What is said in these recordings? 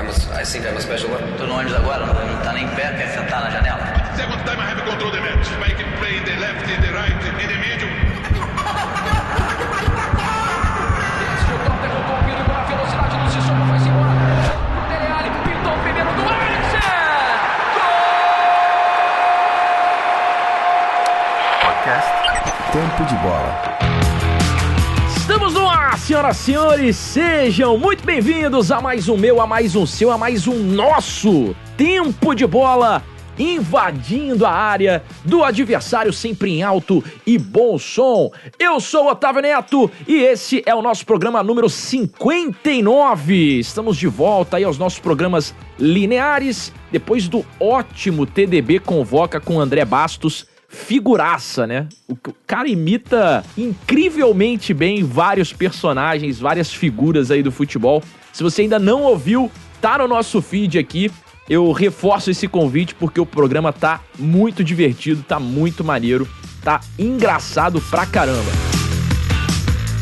I'm a, I think I'm a special one. Tô no ônibus agora, não, tá nem pé, quer sentar na janela? Second time I have control the match. I can play in the left, in the right, in the middle. Tempo de Bola. Senhoras e senhores, sejam muito bem-vindos a mais um meu, a mais um seu, a mais um nosso Tempo de Bola, invadindo a área do adversário sempre em alto e bom som. Eu sou Otávio Neto e esse é o nosso programa número 59. Estamos de volta aí aos nossos programas lineares, depois do ótimo TDB Convoca com André Bastos, figuraça, né? O cara imita incrivelmente bem vários personagens, várias figuras aí do futebol. Se você ainda não ouviu, tá no nosso feed aqui. Eu reforço esse convite porque o programa tá muito divertido, tá muito maneiro, tá engraçado pra caramba.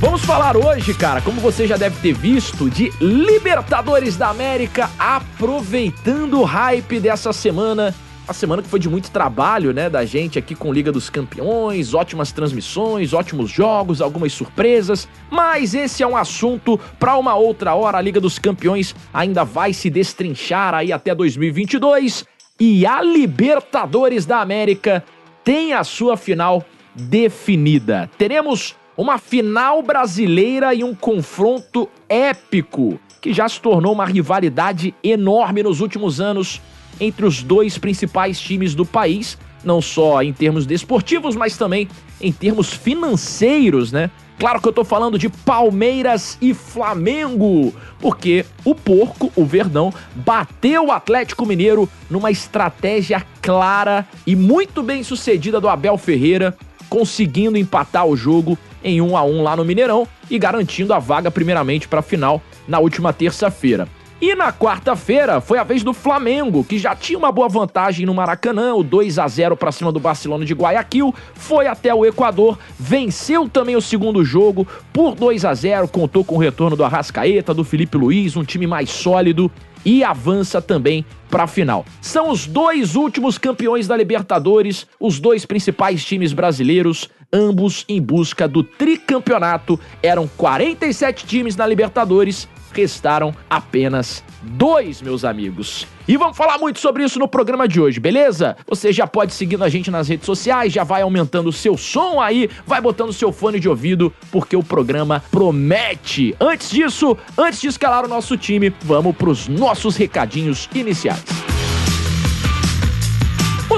Vamos falar hoje, cara, como você já deve ter visto, de Libertadores da América, aproveitando o hype dessa semana. A semana que foi de muito trabalho, né, da gente aqui com Liga dos Campeões, ótimas transmissões, ótimos jogos, algumas surpresas, mas esse é um assunto para uma outra hora. A Liga dos Campeões ainda vai se destrinchar aí até 2022 e a Libertadores da América tem a sua final definida. Teremos uma final brasileira e um confronto épico que já se tornou uma rivalidade enorme nos últimos anos entre os dois principais times do país, não só em termos desportivos, mas também em termos financeiros, né? Claro que eu tô falando de Palmeiras e Flamengo, porque o porco, o Verdão, bateu o Atlético Mineiro numa estratégia clara e muito bem sucedida do Abel Ferreira, conseguindo empatar o jogo em 1 a 1 lá no Mineirão e garantindo a vaga primeiramente para a final na última terça-feira. E na quarta-feira foi a vez do Flamengo, que já tinha uma boa vantagem no Maracanã, o 2 a 0 para cima do Barcelona de Guayaquil, foi até o Equador, venceu também o segundo jogo por 2 a 0, contou com o retorno do Arrascaeta, do Felipe Luiz, um time mais sólido e avança também para a final. São os dois últimos campeões da Libertadores, os dois principais times brasileiros, ambos em busca do tricampeonato. Eram 47 times na Libertadores, restaram apenas dois, meus amigos. E vamos falar muito sobre isso no programa de hoje, beleza? Você já pode seguindo a gente nas redes sociais, já vai aumentando o seu som aí, vai botando o seu fone de ouvido, porque o programa promete. Antes disso, antes de escalar o nosso time, vamos para os nossos recadinhos iniciais.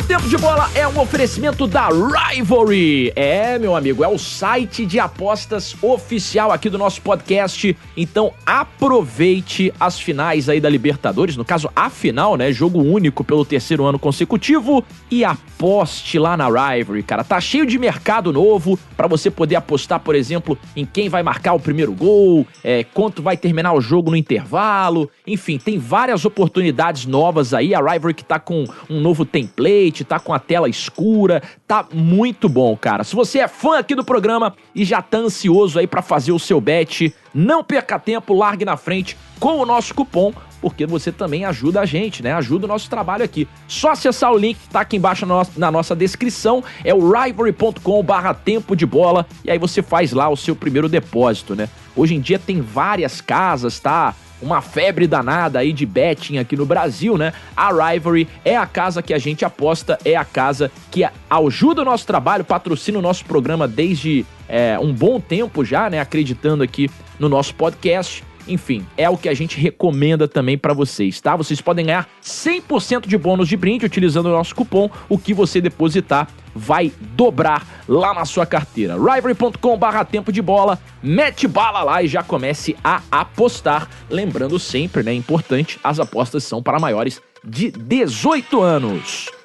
O Tempo de Bola é um oferecimento da Rivalry. É, meu amigo, é o site de apostas oficial aqui do nosso podcast. Então aproveite as finais aí da Libertadores, no caso a final, né? Jogo único pelo terceiro ano consecutivo e aposte lá na Rivalry, cara. Tá cheio de mercado novo para você poder apostar, por exemplo, em quem vai marcar o primeiro gol, é, quanto vai terminar o jogo no intervalo. Enfim, tem várias oportunidades novas aí. A Rivalry que tá com um novo template, tá com a tela escura, tá muito bom, cara. Se você é fã aqui do programa e já tá ansioso aí para fazer o seu bet, não perca tempo, largue na frente com o nosso cupom, porque você também ajuda a gente, né? Ajuda o nosso trabalho aqui. Só acessar o link que tá aqui embaixo na nossa, na nossa descrição, é o rivalry.com barra tempo de bola, e aí você faz lá o seu primeiro depósito, né? Hoje em dia tem várias casas, tá? Uma febre danada aí de betting aqui no Brasil, né? A Rivalry é a casa que a gente aposta, é a casa que ajuda o nosso trabalho, patrocina o nosso programa desde é, um bom tempo já, né? Acreditando aqui no nosso podcast. Enfim, é o que a gente recomenda também para vocês, tá? Vocês podem ganhar 100% de bônus de brinde utilizando o nosso cupom. O que você depositar vai dobrar lá na sua carteira. Rivalry.com barra tempo de bola, mete bala lá e já comece a apostar. Lembrando sempre, né, importante, as apostas são para maiores de 18 anos.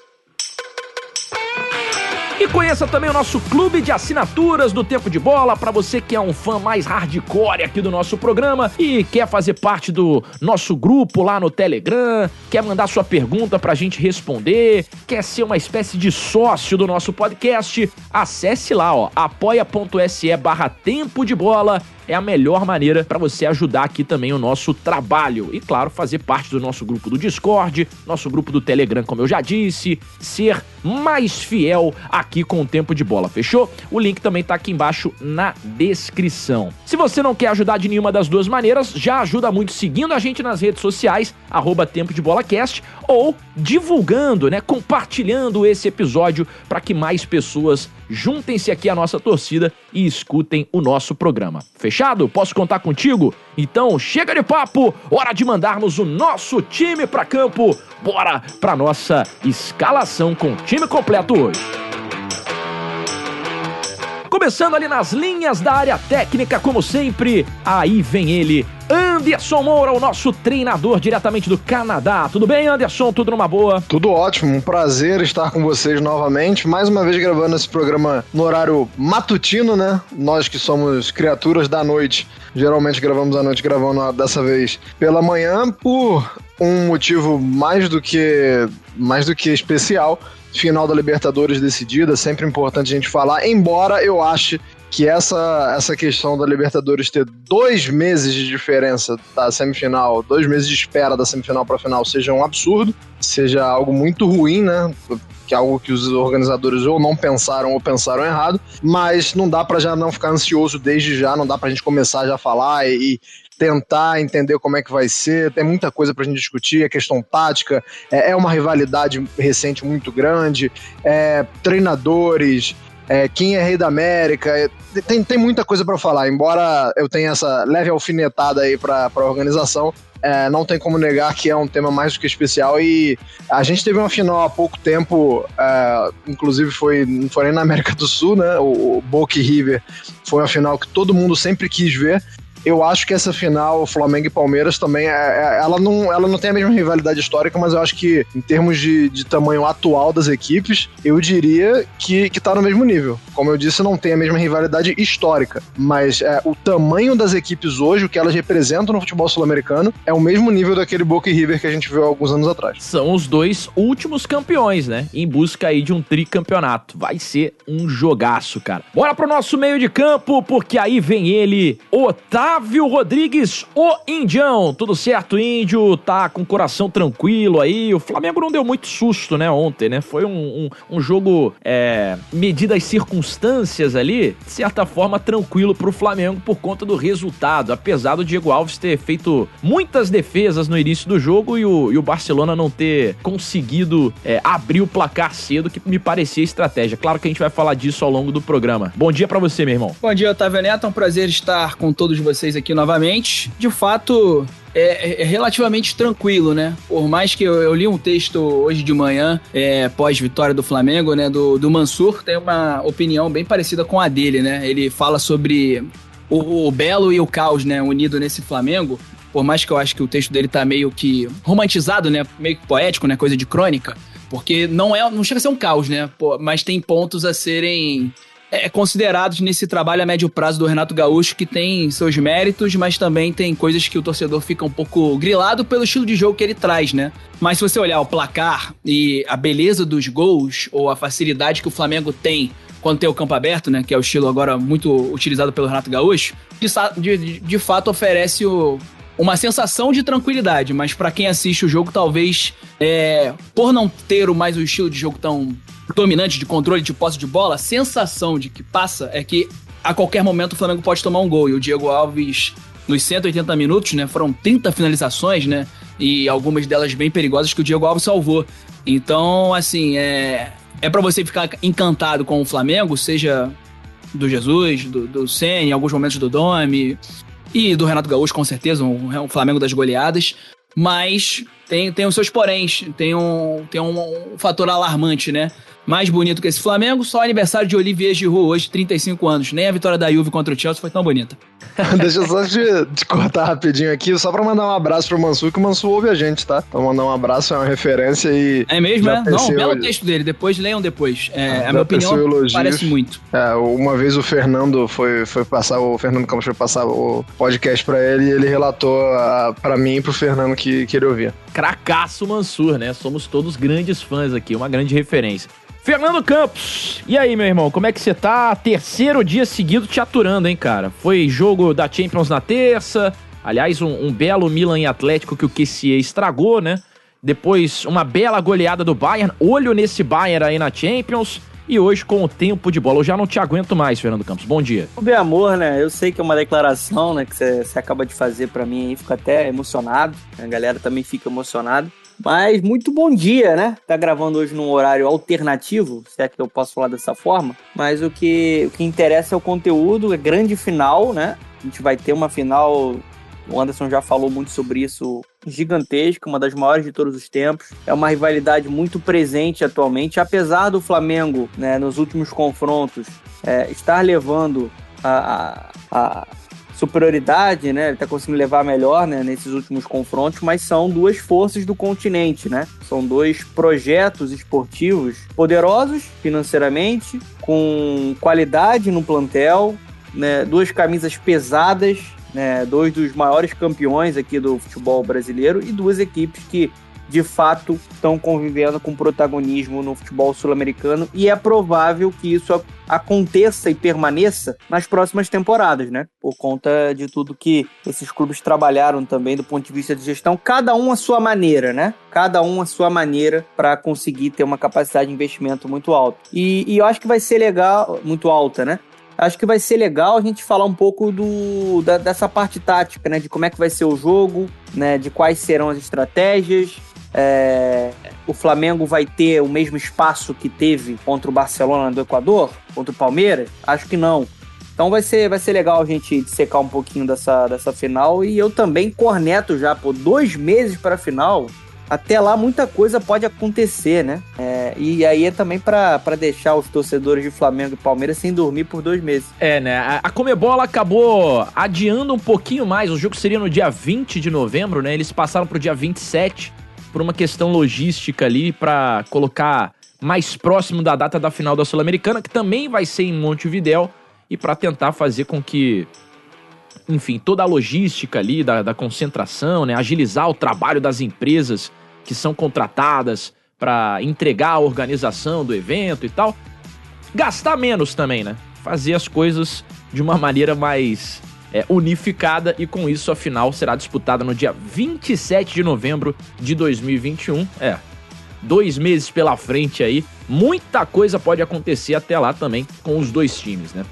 E conheça também o nosso clube de assinaturas do Tempo de Bola para você que é um fã mais hardcore aqui do nosso programa e quer fazer parte do nosso grupo lá no Telegram, quer mandar sua pergunta pra gente responder, quer ser uma espécie de sócio do nosso podcast, acesse lá, ó, apoia.se barra Tempo de Bola é a melhor maneira para você ajudar aqui também o nosso trabalho. E claro, fazer parte do nosso grupo do Discord, nosso grupo do Telegram, como eu já disse, ser mais fiel aqui com o tempo de bola, fechou? O link também tá aqui embaixo na descrição. Se você não quer ajudar de nenhuma das duas maneiras, já ajuda muito seguindo a gente nas redes sociais, arroba Tempo de Bola Cast, ou divulgando, né, compartilhando esse episódio para que mais pessoas juntem-se aqui à nossa torcida e escutem o nosso programa. Fechado? Posso contar contigo? Então chega de papo, hora de mandarmos o nosso time para campo. Bora para nossa escalação com time completo hoje. Começando ali nas linhas da área técnica, como sempre, aí vem ele, Anderson Moura, o nosso treinador diretamente do Canadá. Tudo bem, Anderson? Tudo numa boa? Tudo ótimo, um prazer estar com vocês novamente. Mais uma vez gravando esse programa no horário matutino, né? Nós que somos criaturas da noite, geralmente gravamos à noite, gravando dessa vez pela manhã, por um motivo mais do que mais do que especial final da Libertadores decidida, sempre importante a gente falar, embora eu ache que essa, essa questão da Libertadores ter dois meses de diferença da semifinal, dois meses de espera da semifinal para a final, seja um absurdo, seja algo muito ruim, né? Que é algo que os organizadores ou não pensaram ou pensaram errado, mas não dá para já não ficar ansioso desde já, não dá para a gente começar já a falar e, tentar entender como é que vai ser. Tem muita coisa para a gente discutir, a questão tática, é, é, uma rivalidade recente muito grande, é, treinadores, é, quem é rei da América, é, tem, tem muita coisa para falar. Embora eu tenha essa leve alfinetada aí para a organização, é, não tem como negar que é um tema mais do que especial e a gente teve uma final há pouco tempo, é, inclusive foi, não foi nem na América do Sul, né? O, o Boca River foi uma final que todo mundo sempre quis ver eu acho que essa final, Flamengo e Palmeiras, também, é, é, ela, não, ela não tem a mesma rivalidade histórica, mas eu acho que, em termos de, de tamanho atual das equipes, eu diria que, que tá no mesmo nível. Como eu disse, não tem a mesma rivalidade histórica, mas é, o tamanho das equipes hoje, o que elas representam no futebol sul-americano, é o mesmo nível daquele Boca e River que a gente viu alguns anos atrás. São os dois últimos campeões, né? Em busca aí de um tricampeonato. Vai ser um jogaço, cara. Bora pro nosso meio de campo, porque aí vem ele, Otávio Flávio Rodrigues, o Indião. Tudo certo, Índio? Tá com o coração tranquilo aí. O Flamengo não deu muito susto, né, ontem, né? Foi um, um, um jogo, é, medidas circunstâncias ali, de certa forma, tranquilo pro Flamengo por conta do resultado. Apesar do Diego Alves ter feito muitas defesas no início do jogo e o, e o Barcelona não ter conseguido é, abrir o placar cedo, que me parecia estratégia. Claro que a gente vai falar disso ao longo do programa. Bom dia para você, meu irmão. Bom dia, Otávio Neto. É um prazer estar com todos vocês vocês aqui novamente. De fato, é, é, relativamente tranquilo, né? Por mais que eu, eu li um texto hoje de manhã, é, pós-vitória do Flamengo, né? Do, do Mansur, tem uma opinião bem parecida com a dele, né? Ele fala sobre o, o belo e o caos, né? Unido nesse Flamengo. Por mais que eu acho que o texto dele tá meio que romantizado, né? Meio que poético, né? Coisa de crônica. Porque não é, não chega a ser um caos, né? Pô, mas tem pontos a serem é, considerados nesse trabalho a médio prazo do Renato Gaúcho, que tem seus méritos, mas também tem coisas que o torcedor fica um pouco grilado pelo estilo de jogo que ele traz, né? Mas se você olhar o placar e a beleza dos gols, ou a facilidade que o Flamengo tem quando tem o campo aberto, né? Que é o estilo agora muito utilizado pelo Renato Gaúcho, de, de, de fato oferece o, uma sensação de tranquilidade, mas para quem assiste o jogo, talvez é, por não ter mais o estilo de jogo tão dominante de controle de posse de bola, a sensação de que passa é que a qualquer momento o Flamengo pode tomar um gol. E o Diego Alves, nos 180 minutos, né, foram 30 finalizações, né? E algumas delas bem perigosas que o Diego Alves salvou. Então, assim, é, é para você ficar encantado com o Flamengo, seja do Jesus, do, do Sen, em alguns momentos do Domi, e do Renato Gaúcho, com certeza, um, um Flamengo das goleadas. Mas tem, tem os seus poréns, tem um, tem um, um fator alarmante, né? mais bonito que esse Flamengo, só aniversário de Olivier Giroud hoje, 35 anos. Nem a vitória da Juve contra o Chelsea foi tão bonita. Deixa eu só te, te, cortar rapidinho aqui, só pra mandar um abraço pro Mansur, que o Mansur ouve a gente, tá? Então mandar um abraço, é uma referência e... É mesmo, é? Não, belo texto dele, depois leiam depois. É, a minha opinião elogios. parece muito. É, uma vez o Fernando foi, foi passar, o Fernando Campos foi passar o podcast pra ele e ele relatou a, pra mim e pro Fernando que, que ele ouvia. Cracaço Mansur, né? Somos todos grandes fãs aqui, uma grande referência. Fernando Campos, e aí, meu irmão, como é que você tá? Terceiro dia seguido te aturando, hein, cara? Foi jogo da Champions na terça, aliás, um, um belo Milan e Atlético que o QCE estragou, né? Depois, uma bela goleada do Bayern, olho nesse Bayern aí na Champions. E hoje, com o tempo de bola, eu já não te aguento mais, Fernando Campos. Bom dia. O bem amor, né? Eu sei que é uma declaração, né, que você acaba de fazer para mim aí, fico até emocionado. A galera também fica emocionada. Mas muito bom dia, né? Tá gravando hoje num horário alternativo, se é que eu posso falar dessa forma. Mas o que, o que interessa é o conteúdo, é grande final, né? A gente vai ter uma final. O Anderson já falou muito sobre isso, gigantesca, uma das maiores de todos os tempos. É uma rivalidade muito presente atualmente, apesar do Flamengo, né, nos últimos confrontos, é, estar levando a, a, a superioridade, né? Ele tá conseguindo levar melhor, né, nesses últimos confrontos, mas são duas forças do continente, né? São dois projetos esportivos poderosos financeiramente, com qualidade no plantel, né? Duas camisas pesadas, né? Dois dos maiores campeões aqui do futebol brasileiro e duas equipes que de fato estão convivendo com protagonismo no futebol sul-americano e é provável que isso aconteça e permaneça nas próximas temporadas, né? Por conta de tudo que esses clubes trabalharam também do ponto de vista de gestão, cada um à sua maneira, né? Cada um à sua maneira para conseguir ter uma capacidade de investimento muito alta. E, e eu acho que vai ser legal, muito alta, né? acho que vai ser legal a gente falar um pouco do, da, dessa parte tática, né? De como é que vai ser o jogo, né? De quais serão as estratégias, é, o Flamengo vai ter o mesmo espaço que teve contra o Barcelona do Equador, contra o Palmeiras? Acho que não. Então vai ser, vai ser legal a gente dissecar um pouquinho dessa, dessa final. E eu também corneto já, por dois meses para a final. Até lá muita coisa pode acontecer, né? É, e aí é também para deixar os torcedores de Flamengo e Palmeiras sem dormir por dois meses. É, né? A, a Comebola acabou adiando um pouquinho mais. O jogo seria no dia 20 de novembro, né? Eles passaram para o dia 27 por uma questão logística ali para colocar mais próximo da data da final da Sul-Americana, que também vai ser em Montevidéu, e para tentar fazer com que, enfim, toda a logística ali da, da concentração, né, agilizar o trabalho das empresas que são contratadas para entregar a organização do evento e tal, gastar menos também, né? Fazer as coisas de uma maneira mais é, unificada e com isso a final será disputada no dia 27 de novembro de 2021. É, dois meses pela frente aí, muita coisa pode acontecer até lá também com os dois times, né?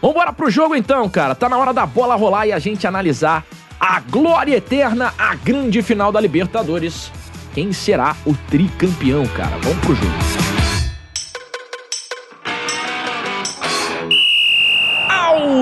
Vambora pro jogo então, cara. Tá na hora da bola rolar e a gente analisar a glória eterna, a grande final da Libertadores. Quem será o tricampeão, cara? Vamos pro jogo.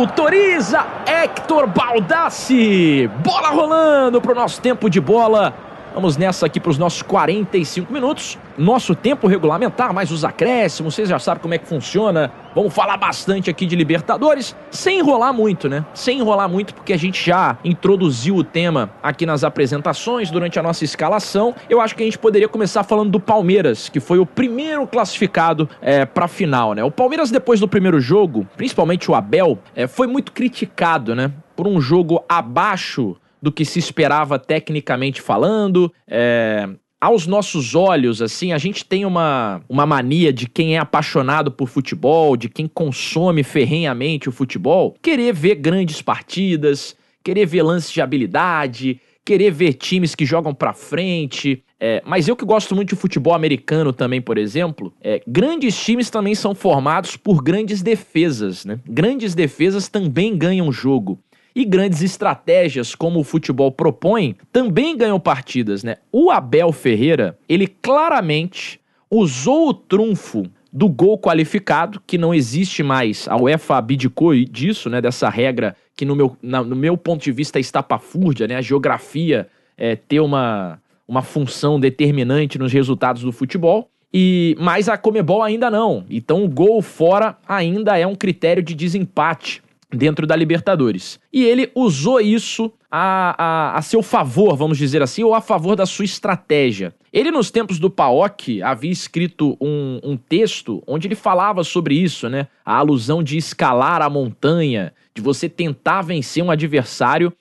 Autoriza Hector Baldassi. Bola rolando pro nosso tempo de bola. Vamos nessa aqui para os nossos 45 minutos. Nosso tempo regulamentar, mais os acréscimos, vocês já sabem como é que funciona. Vamos falar bastante aqui de Libertadores, sem enrolar muito, né? Sem enrolar muito, porque a gente já introduziu o tema aqui nas apresentações, durante a nossa escalação. Eu acho que a gente poderia começar falando do Palmeiras, que foi o primeiro classificado é, para a final, né? O Palmeiras, depois do primeiro jogo, principalmente o Abel, é, foi muito criticado, né? Por um jogo abaixo do que se esperava tecnicamente falando. É, aos nossos olhos, assim, a gente tem uma, uma mania de quem é apaixonado por futebol, de quem consome ferrenhamente o futebol, querer ver grandes partidas, querer ver lances de habilidade, querer ver times que jogam pra frente. É, mas eu que gosto muito de futebol americano também, por exemplo, é, grandes times também são formados por grandes defesas, né? Grandes defesas também ganham jogo. E grandes estratégias, como o futebol propõe, também ganham partidas, né? O Abel Ferreira, ele claramente usou o trunfo do gol qualificado, que não existe mais. A UEFA abdicou disso, né? Dessa regra que, no meu, na, no meu ponto de vista, é estapafúrdia, né? A geografia é, ter uma, uma função determinante nos resultados do futebol. E mas a Comebol ainda não. Então o gol fora ainda é um critério de desempate dentro da Libertadores. E ele usou isso a, a, a, seu favor, vamos dizer assim, ou a favor da sua estratégia. Ele, nos tempos do PAOC, havia escrito um, um texto onde ele falava sobre isso, né? A alusão de escalar a montanha, de você tentar vencer um adversário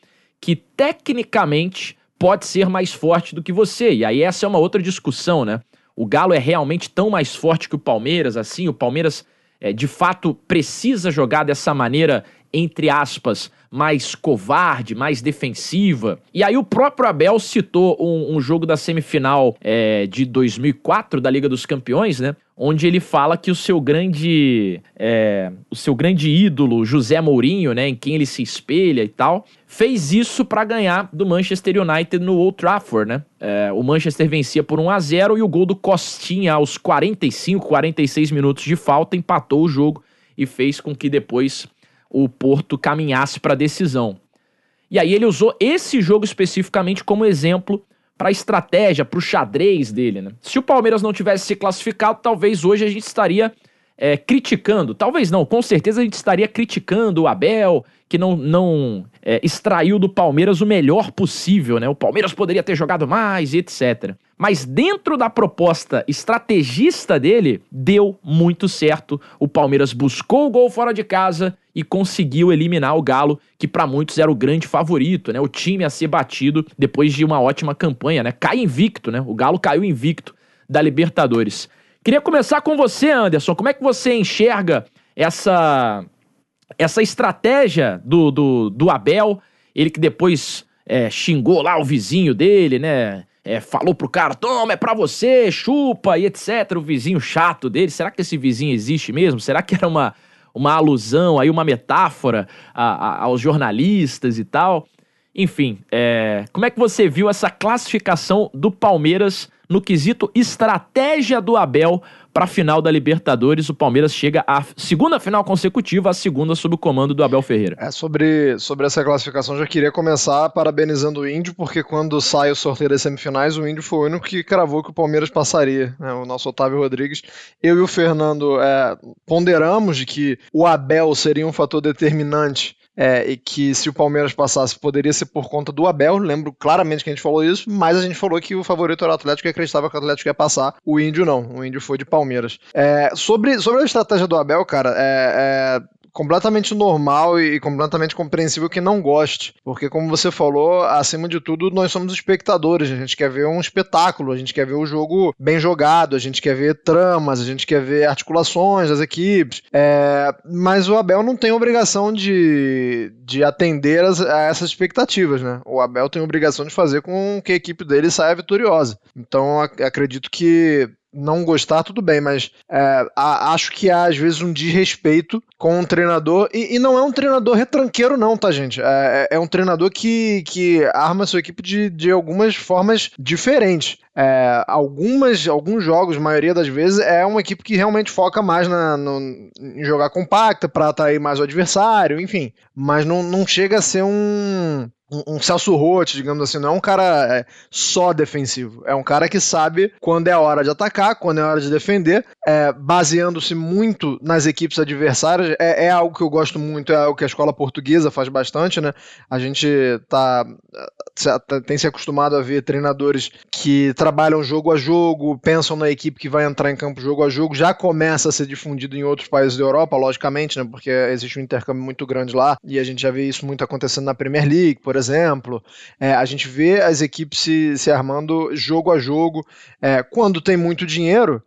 que tecnicamente pode ser mais forte do que você. E aí essa é uma outra discussão, né? o Galo é realmente tão mais forte que o Palmeiras, assim, o Palmeiras é, de fato precisa jogar dessa maneira, entre aspas, mais covarde, mais defensiva. E aí o próprio Abel citou um, um jogo da semifinal é, de 2004 da Liga dos Campeões, né? Onde ele fala que o seu grande, é, o seu grande ídolo José Mourinho, né, em quem ele se espelha e tal, fez isso para ganhar do Manchester United no Old Trafford, né? É, o Manchester vencia por 1 a 0 e o gol do Costinha aos 45, 46 minutos de falta empatou o jogo e fez com que depois o Porto caminhasse para a decisão. E aí ele usou esse jogo especificamente como exemplo para a estratégia, para o xadrez dele. Né? Se o Palmeiras não tivesse se classificado, talvez hoje a gente estaria é, criticando, talvez não, com certeza a gente estaria criticando o Abel, que não, não é, extraiu do Palmeiras o melhor possível, né? O Palmeiras poderia ter jogado mais, etc. Mas dentro da proposta estrategista dele, deu muito certo. O Palmeiras buscou o gol fora de casa e conseguiu eliminar o Galo, que para muitos era o grande favorito, né? O time a ser batido depois de uma ótima campanha, né? Cai invicto, né? O Galo caiu invicto da Libertadores. Queria começar com você, Anderson. Como é que você enxerga essa essa estratégia do, do, do Abel, ele que depois é, xingou lá o vizinho dele, né? É, falou pro cara, toma, é pra você, chupa e etc. O vizinho chato dele. Será que esse vizinho existe mesmo? Será que era uma, uma alusão aí, uma metáfora a, a, aos jornalistas e tal? Enfim, é, como é que você viu essa classificação do Palmeiras no quesito estratégia do Abel para a final da Libertadores. O Palmeiras chega à segunda final consecutiva, a segunda sob o comando do Abel Ferreira. É, sobre, sobre essa classificação, já queria começar parabenizando o Índio, porque quando sai o sorteio das semifinais, o Índio foi o único que cravou que o Palmeiras passaria. Né? O nosso Otávio Rodrigues. Eu e o Fernando é, ponderamos de que o Abel seria um fator determinante é, e que se o Palmeiras passasse poderia ser por conta do Abel, lembro claramente que a gente falou isso, mas a gente falou que o favorito era o Atlético e acreditava que o Atlético ia passar, o Índio não, o Índio foi de Palmeiras. É, sobre, sobre a estratégia do Abel, cara, é, é completamente normal e completamente compreensível que não goste, porque como você falou, acima de tudo, nós somos espectadores, a gente quer ver um espetáculo, a gente quer ver o jogo bem jogado, a gente quer ver tramas, a gente quer ver articulações das equipes, é, mas o Abel não tem obrigação de, de atender as, a essas expectativas, né? O Abel tem obrigação de fazer com que a equipe dele saia vitoriosa. Então acredito que não gostar, tudo bem, mas é, a, acho que há às vezes um desrespeito com um treinador, e, e não é um treinador retranqueiro, não, tá, gente? É, é, é um treinador que, que arma sua equipe de, de algumas formas diferentes. É, algumas, alguns jogos, maioria das vezes, é uma equipe que realmente foca mais na, no, em jogar compacta para atrair mais o adversário, enfim. Mas não, não chega a ser um, um, um Celso Roth, digamos assim, não é um cara é, só defensivo. É um cara que sabe quando é a hora de atacar, quando é a hora de defender, é, baseando-se muito nas equipes adversárias. É, é, algo que eu gosto muito, é algo que a escola portuguesa faz bastante, né? A gente tá, tem se acostumado a ver treinadores que trabalham jogo a jogo, pensam na equipe que vai entrar em campo jogo a jogo, já começa a ser difundido em outros países da Europa, logicamente, né? Porque existe um intercâmbio muito grande lá e a gente já vê isso muito acontecendo na Premier League, por exemplo. É, a gente vê as equipes se, se armando jogo a jogo. É, quando tem muito dinheiro,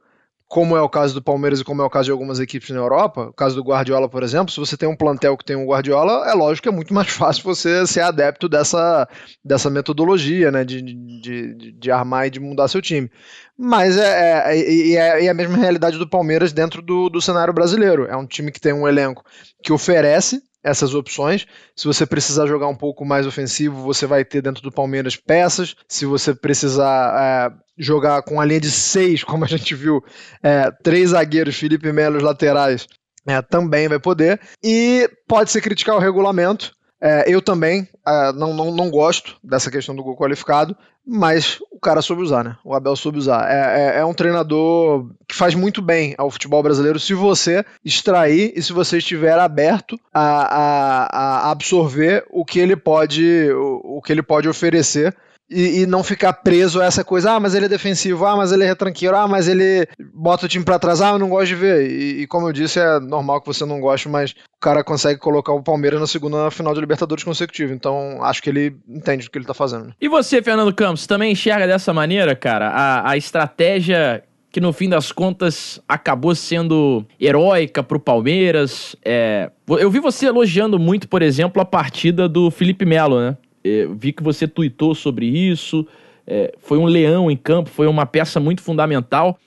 como é o caso do Palmeiras e como é o caso de algumas equipes na Europa, o caso do Guardiola, por exemplo, se você tem um plantel que tem um Guardiola, é lógico que é muito mais fácil você ser adepto dessa, dessa metodologia, né, de, de, de armar e de mudar seu time. Mas é, é, é, é, a mesma realidade do Palmeiras dentro do, do cenário brasileiro. É um time que tem um elenco que oferece essas opções. Se você precisar jogar um pouco mais ofensivo, você vai ter dentro do Palmeiras peças. Se você precisar é, jogar com a linha de seis, como a gente viu, é, três zagueiros, Felipe Melo, os laterais, é, também vai poder. E pode se criticar o regulamento. É, eu também uh, não, não, não gosto dessa questão do gol qualificado, mas o cara soube usar, né? O Abel soube usar. É, é, é, um treinador que faz muito bem ao futebol brasileiro se você extrair e se você estiver aberto a, a, a absorver o que ele pode, o, o que ele pode oferecer e, e, não ficar preso a essa coisa, ah, mas ele é defensivo, ah, mas ele é retranqueiro, ah, mas ele bota o time pra trás, ah, eu não gosto de ver. E, e, como eu disse, é normal que você não goste, mas o cara consegue colocar o Palmeiras na segunda final de Libertadores consecutiva. Então, acho que ele entende o que ele tá fazendo. E você, Fernando Campos, também enxerga dessa maneira, cara? A, a estratégia que no fim das contas acabou sendo heróica pro Palmeiras. É, eu vi você elogiando muito, por exemplo, a partida do Felipe Melo, né? Eu vi que você tuitou sobre isso. É, foi um leão em campo, foi uma peça muito fundamental.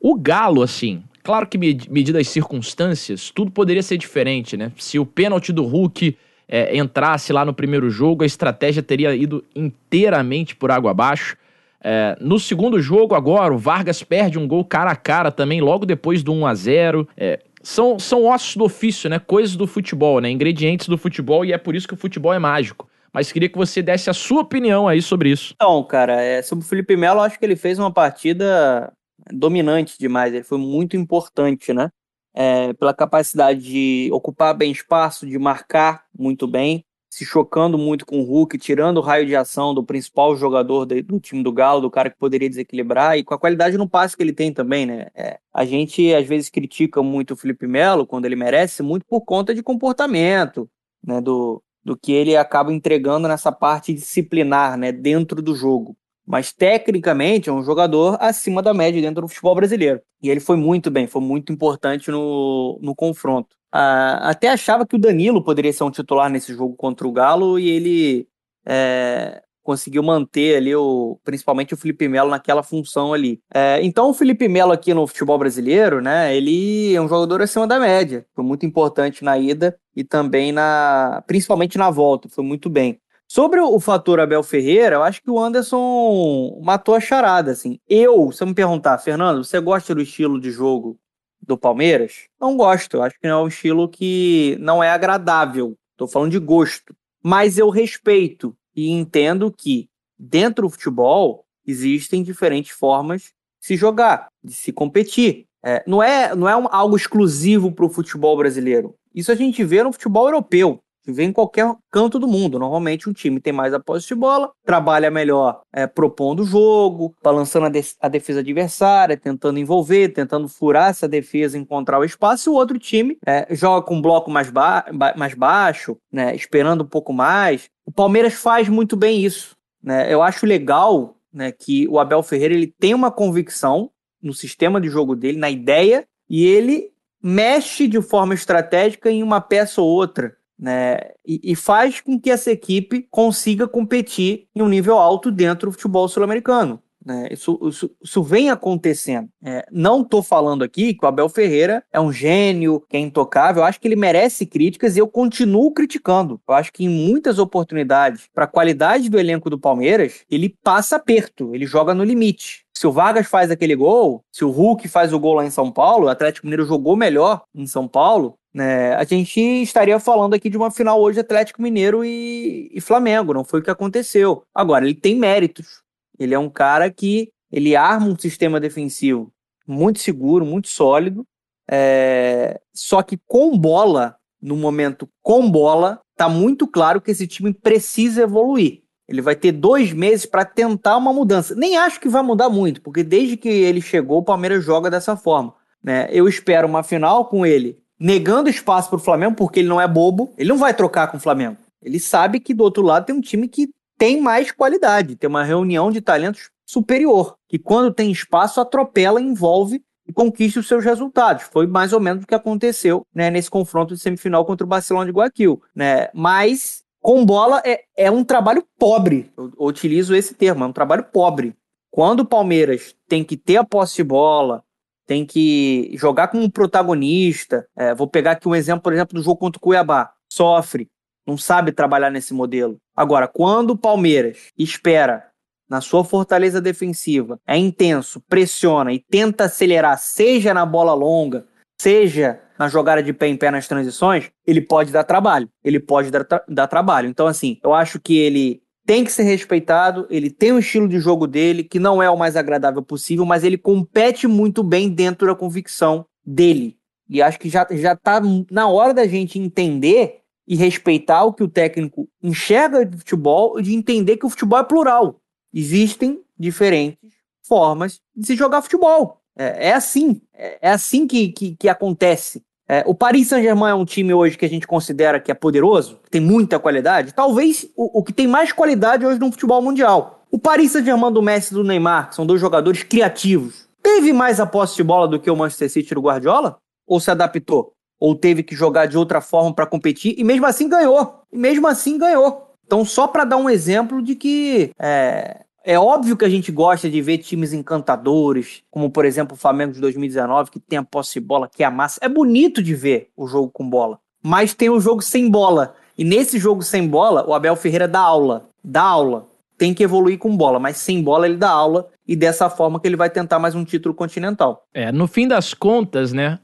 O Galo, assim, claro que medidas as circunstâncias, tudo poderia ser diferente, né? Se o pênalti do Hulk é, entrasse lá no primeiro jogo, a estratégia teria ido inteiramente por água abaixo. É, no segundo jogo, agora, o Vargas perde um gol cara a cara também, logo depois do 1 a 0 é, são, são ossos do ofício, né? Coisas do futebol, né? Ingredientes do futebol, e é por isso que o futebol é mágico. Mas queria que você desse a sua opinião aí sobre isso. Então, cara, é, sobre o Felipe Melo, acho que ele fez uma partida dominante demais. Ele foi muito importante, né? É, pela capacidade de ocupar bem espaço, de marcar muito bem, se chocando muito com o Hulk, tirando o raio de ação do principal jogador do time do Galo, do cara que poderia desequilibrar, e com a qualidade no passe que ele tem também, né? É, a gente às vezes critica muito o Felipe Melo quando ele merece, muito por conta de comportamento, né? Do, do que ele acaba entregando nessa parte disciplinar, né? Dentro do jogo mas tecnicamente é um jogador acima da média dentro do futebol brasileiro. E ele foi muito bem, foi muito importante no, no confronto. Ah, até achava que o Danilo poderia ser um titular nesse jogo contra o Galo e ele é, conseguiu manter ali o, principalmente o Felipe Melo naquela função ali. É, então o Felipe Melo aqui no futebol brasileiro, né, ele é um jogador acima da média. Foi muito importante na ida e também na, principalmente na volta, foi muito bem. Sobre o fator Abel Ferreira, eu acho que o Anderson matou a charada, assim. Eu, se eu me perguntar, Fernando, você gosta do estilo de jogo do Palmeiras? Não gosto, eu acho que não é um estilo que não é agradável. Estou falando de gosto. Mas eu respeito e entendo que dentro do futebol existem diferentes formas de se jogar, de se competir. É, não é, não é um, algo exclusivo para o futebol brasileiro. Isso a gente vê no futebol europeu vê em qualquer canto do mundo. Normalmente um time tem mais a posse de bola, trabalha melhor é, propondo o jogo, balançando a, de a, defesa adversária, tentando envolver, tentando furar essa defesa, encontrar o espaço, e o outro time é, joga com um bloco mais, ba mais baixo, né, esperando um pouco mais. O Palmeiras faz muito bem isso. Né? Eu acho legal né, que o Abel Ferreira ele tem uma convicção no sistema de jogo dele, na ideia, e ele mexe de forma estratégica em uma peça ou outra né? E, e, faz com que essa equipe consiga competir em um nível alto dentro do futebol sul-americano. Né? Isso, isso, isso, vem acontecendo. É, não estou falando aqui que o Abel Ferreira é um gênio, que é intocável. Eu acho que ele merece críticas e eu continuo criticando. Eu acho que em muitas oportunidades, para a qualidade do elenco do Palmeiras, ele passa aperto, ele joga no limite. Se o Vargas faz aquele gol, se o Hulk faz o gol lá em São Paulo, o Atlético Mineiro jogou melhor em São Paulo, né, a gente estaria falando aqui de uma final hoje Atlético Mineiro e, e, Flamengo, não foi o que aconteceu. Agora, ele tem méritos. Ele é um cara que ele arma um sistema defensivo muito seguro, muito sólido, é, só que com bola, no momento com bola, tá muito claro que esse time precisa evoluir. Ele vai ter dois meses para tentar uma mudança. Nem acho que vai mudar muito, porque desde que ele chegou, o Palmeiras joga dessa forma. Né? Eu espero uma final com ele negando espaço para o Flamengo, porque ele não é bobo, ele não vai trocar com o Flamengo. Ele sabe que do outro lado tem um time que tem mais qualidade, tem uma reunião de talentos superior, que quando tem espaço atropela, envolve e conquista os seus resultados. Foi mais ou menos o que aconteceu né, nesse confronto de semifinal contra o Barcelona de Guayaquil. Né? Mas com bola é, é um trabalho pobre. Eu, eu utilizo esse termo, é um trabalho pobre. Quando o Palmeiras tem que ter a posse de bola, tem que jogar como protagonista. É, vou pegar aqui um exemplo, por exemplo, do jogo contra o Cuiabá. Sofre, não sabe trabalhar nesse modelo. Agora, quando o Palmeiras espera na sua fortaleza defensiva, é intenso, pressiona e tenta acelerar, seja na bola longa, seja na jogada de pé em pé nas transições, ele pode dar trabalho. Ele pode dar, tra dar trabalho. Então, assim, eu acho que ele tem que ser respeitado, ele tem um estilo de jogo dele que não é o mais agradável possível, mas ele compete muito bem dentro da convicção dele. E acho que já, já tá na hora da gente entender e respeitar o que o técnico enxerga de futebol e de entender que o futebol é plural. Existem diferentes formas de se jogar futebol. É, é assim. É, é assim que, que, que acontece. É, o Paris Saint-Germain é um time hoje que a gente considera que é poderoso, que tem muita qualidade. Talvez o, o que tem mais qualidade hoje no futebol mundial. O Paris Saint-Germain do Messi e do Neymar, que são dois jogadores criativos, teve mais a posse de bola do que o Manchester City do Guardiola? Ou se adaptou? Ou teve que jogar de outra forma para competir e mesmo assim ganhou? E mesmo assim ganhou. Então, só para dar um exemplo de que é, é óbvio que a gente gosta de ver times encantadores, como por exemplo o Flamengo de 2019, que tem a posse de bola, que é massa. É bonito de ver o jogo com bola, mas tem o jogo sem bola. E nesse jogo sem bola, o Abel Ferreira dá aula. Dá aula. Tem que evoluir com bola, mas sem bola ele dá aula e dessa forma que ele vai tentar mais um título continental. É, no fim das contas, né?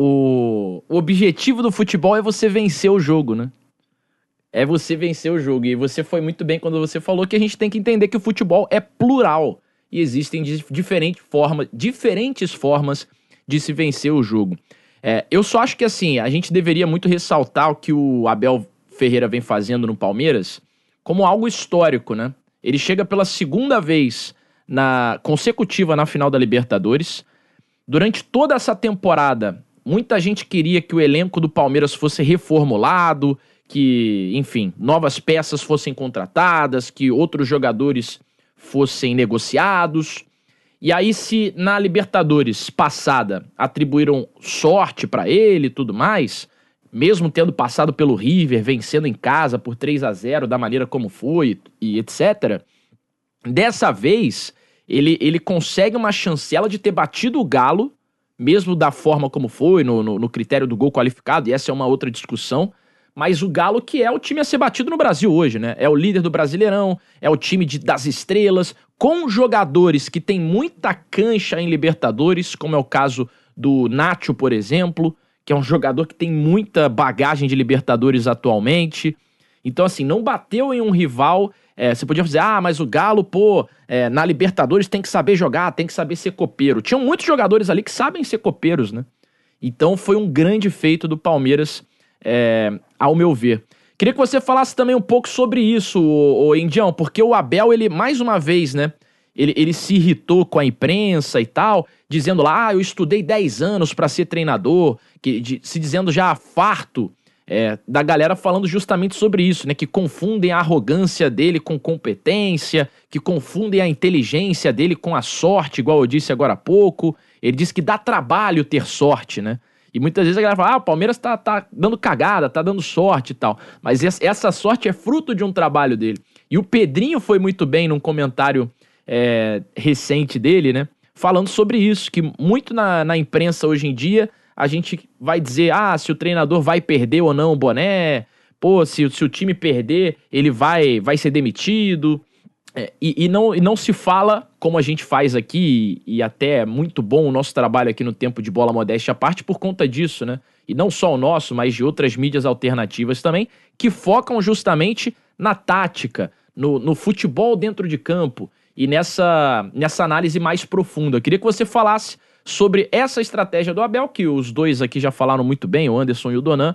O, o objetivo do futebol é você vencer o jogo, né? É você vencer o jogo. E você foi muito bem quando você falou que a gente tem que entender que o futebol é plural. E existem diferente forma, diferentes formas de se vencer o jogo. É, eu só acho que assim, a gente deveria muito ressaltar o que o Abel Ferreira vem fazendo no Palmeiras como algo histórico, né? Ele chega pela segunda vez na consecutiva na final da Libertadores. Durante toda essa temporada, muita gente queria que o elenco do Palmeiras fosse reformulado, que, enfim, novas peças fossem contratadas, que outros jogadores fossem negociados. E aí, se na Libertadores passada atribuíram sorte para ele e tudo mais, mesmo tendo passado pelo River, vencendo em casa por 3 a 0 da maneira como foi e etc. Dessa vez, ele, ele consegue uma chancela de ter batido o Galo, mesmo da forma como foi, no, no, no critério do gol qualificado, e essa é uma outra discussão mas o Galo que é o time a ser batido no Brasil hoje, né? É o líder do Brasileirão, é o time de, das estrelas, com jogadores que têm muita cancha em Libertadores, como é o caso do Nacho, por exemplo, que é um jogador que tem muita bagagem de Libertadores atualmente. Então, assim, não bateu em um rival. É, você podia dizer, ah, mas o Galo, pô, é, na Libertadores tem que saber jogar, tem que saber ser copeiro. Tinham muitos jogadores ali que sabem ser copeiros, né? Então foi um grande feito do Palmeiras é, ao meu ver. Queria que você falasse também um pouco sobre isso, o, Indião, porque o Abel, ele, mais uma vez, né? Ele, ele se irritou com a imprensa e tal, dizendo lá, ah, eu estudei 10 anos para ser treinador, que, de, se dizendo já farto é, da galera falando justamente sobre isso, né? Que confundem a arrogância dele com competência, que confundem a inteligência dele com a sorte, igual eu disse agora há pouco. Ele disse que dá trabalho ter sorte, né? E muitas vezes a galera fala, ah, o Palmeiras tá, tá dando cagada, tá dando sorte e tal. Mas essa sorte é fruto de um trabalho dele. E o Pedrinho foi muito bem num comentário é, recente dele, né? Falando sobre isso, que muito na, na imprensa hoje em dia a gente vai dizer, ah, se o treinador vai perder ou não o boné, pô, se, se o time perder, ele vai, vai ser demitido. É, e, e, não, e não se fala como a gente faz aqui, e, até é muito bom o nosso trabalho aqui no Tempo de Bola Modéstia à parte por conta disso, né? E não só o nosso, mas de outras mídias alternativas também, que focam justamente na tática, no, no futebol dentro de campo e nessa, nessa análise mais profunda. Eu queria que você falasse sobre essa estratégia do Abel, que os dois aqui já falaram muito bem, o Anderson e o Donan,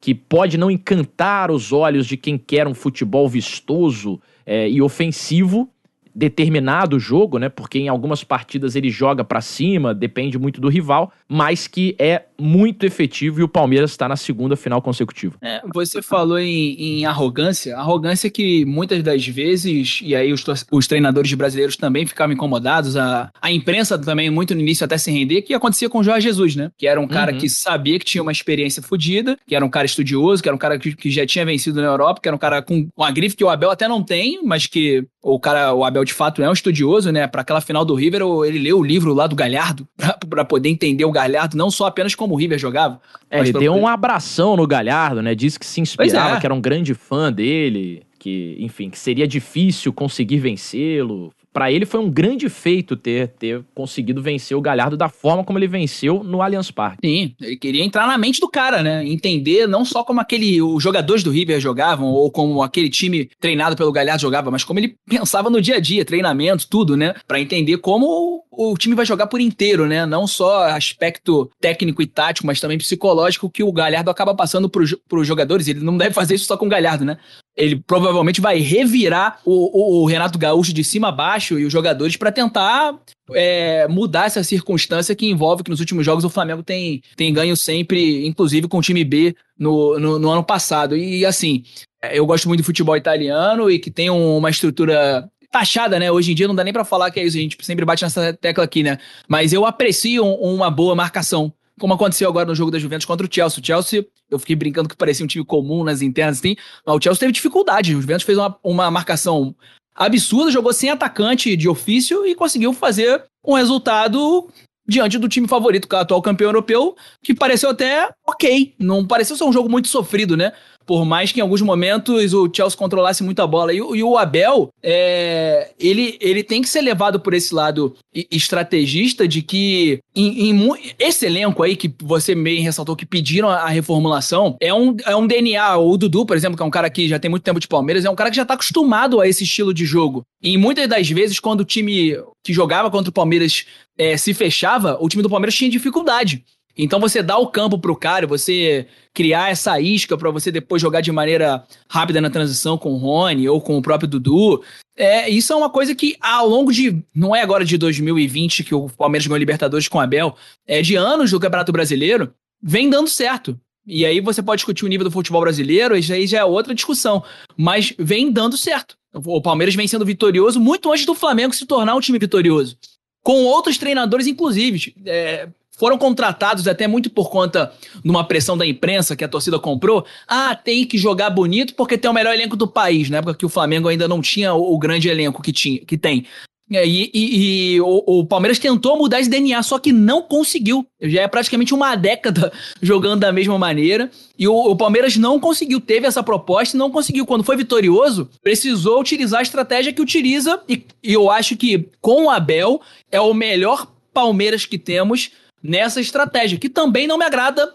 que pode não encantar os olhos de quem quer um futebol vistoso é, e ofensivo, determinado jogo, né? Porque em algumas partidas ele joga para cima, depende muito do rival, mas que é muito efetivo e o Palmeiras está na segunda final consecutiva. É, você falou em, em, arrogância, arrogância que muitas das vezes, e aí os, os treinadores brasileiros também ficavam incomodados, a, a imprensa também muito no início até se render, que acontecia com o Jorge Jesus, né? Que era um cara uhum. que sabia que tinha uma experiência fodida, que era um cara estudioso, que era um cara que, que já tinha vencido na Europa, que era um cara com uma grife que o Abel até não tem, mas que o cara, o Abel de fato é um estudioso, né? Para aquela final do River, ele leu o livro lá do Galhardo para poder entender o Galhardo, não só apenas como o River jogava. É, ele deu um abração no Galhardo, né? Disse que se inspirava, é. que era um grande fã dele, que, enfim, que seria difícil conseguir vencê-lo para ele foi um grande feito ter, ter conseguido vencer o Galhardo da forma como ele venceu no Allianz Parque. Sim, ele queria entrar na mente do cara, né? Entender não só como aquele os jogadores do River jogavam ou como aquele time treinado pelo Galhardo jogava, mas como ele pensava no dia a dia, treinamento, tudo, né? Para entender como o, time vai jogar por inteiro, né? Não só aspecto técnico e tático, mas também psicológico que o Galhardo acaba passando para os jogadores. Ele não deve fazer isso só com o Galhardo, né? Ele provavelmente vai revirar o, o, o, Renato Gaúcho de cima a baixo e os jogadores para tentar é, mudar essa circunstância que envolve que nos últimos jogos o Flamengo tem, tem ganho sempre, inclusive com o time B no, no, no ano passado. E assim, eu gosto muito do futebol italiano e que tem uma estrutura taxada, né? Hoje em dia não dá nem pra falar que é isso, a gente sempre bate nessa tecla aqui, né? Mas eu aprecio um- uma boa marcação. Como aconteceu agora no jogo da Juventus contra o Chelsea. O Chelsea, eu fiquei brincando que parecia um time comum nas internas, assim, mas o Chelsea teve dificuldade. O Juventus fez uma, uma marcação absurda, jogou sem atacante de ofício e conseguiu fazer um resultado diante do time favorito, que é o atual campeão europeu, que pareceu até ok. Não pareceu ser um jogo muito sofrido, né? Por mais que em alguns momentos o Chelsea controlasse muito a bola. E, o- e o Abel, é, ele, ele tem que ser levado por esse lado estrategista de que em, em esse elenco aí que você meio ressaltou que pediram a, a reformulação é um, é um DNA. O Dudu, por exemplo, que é um cara que já tem muito tempo de Palmeiras, é um cara que já tá acostumado a esse estilo de jogo. E muitas das vezes, quando o time que jogava contra o Palmeiras é, se fechava, o time do Palmeiras tinha dificuldade. Então você dá o campo pro cara, você criar essa isca pra você depois jogar de maneira rápida na transição com o Rony ou com o próprio Dudu. É, isso é uma coisa que ao longo de. Não é agora de 2020 que o Palmeiras ganhou Libertadores com o Abel, é de anos do Campeonato Brasileiro, vem dando certo. E aí você pode discutir o nível do futebol brasileiro, isso aí já é outra discussão. Mas vem dando certo. O Palmeiras vem sendo vitorioso muito antes do Flamengo se tornar um time vitorioso. Com outros treinadores, inclusive. É, foram contratados até muito por conta de uma pressão da imprensa que a torcida comprou. Ah, tem que jogar bonito porque tem o melhor elenco do país, na época que o Flamengo ainda não tinha o, o grande elenco que, tinha, que tem. E, e- e o, o Palmeiras tentou mudar esse DNA, só que não conseguiu. Já é praticamente uma década jogando da mesma maneira. E o, o Palmeiras não conseguiu, teve essa proposta e não conseguiu. Quando foi vitorioso, precisou utilizar a estratégia que utiliza. E, e eu acho que com o Abel é o melhor Palmeiras que temos nessa estratégia, que também não me agrada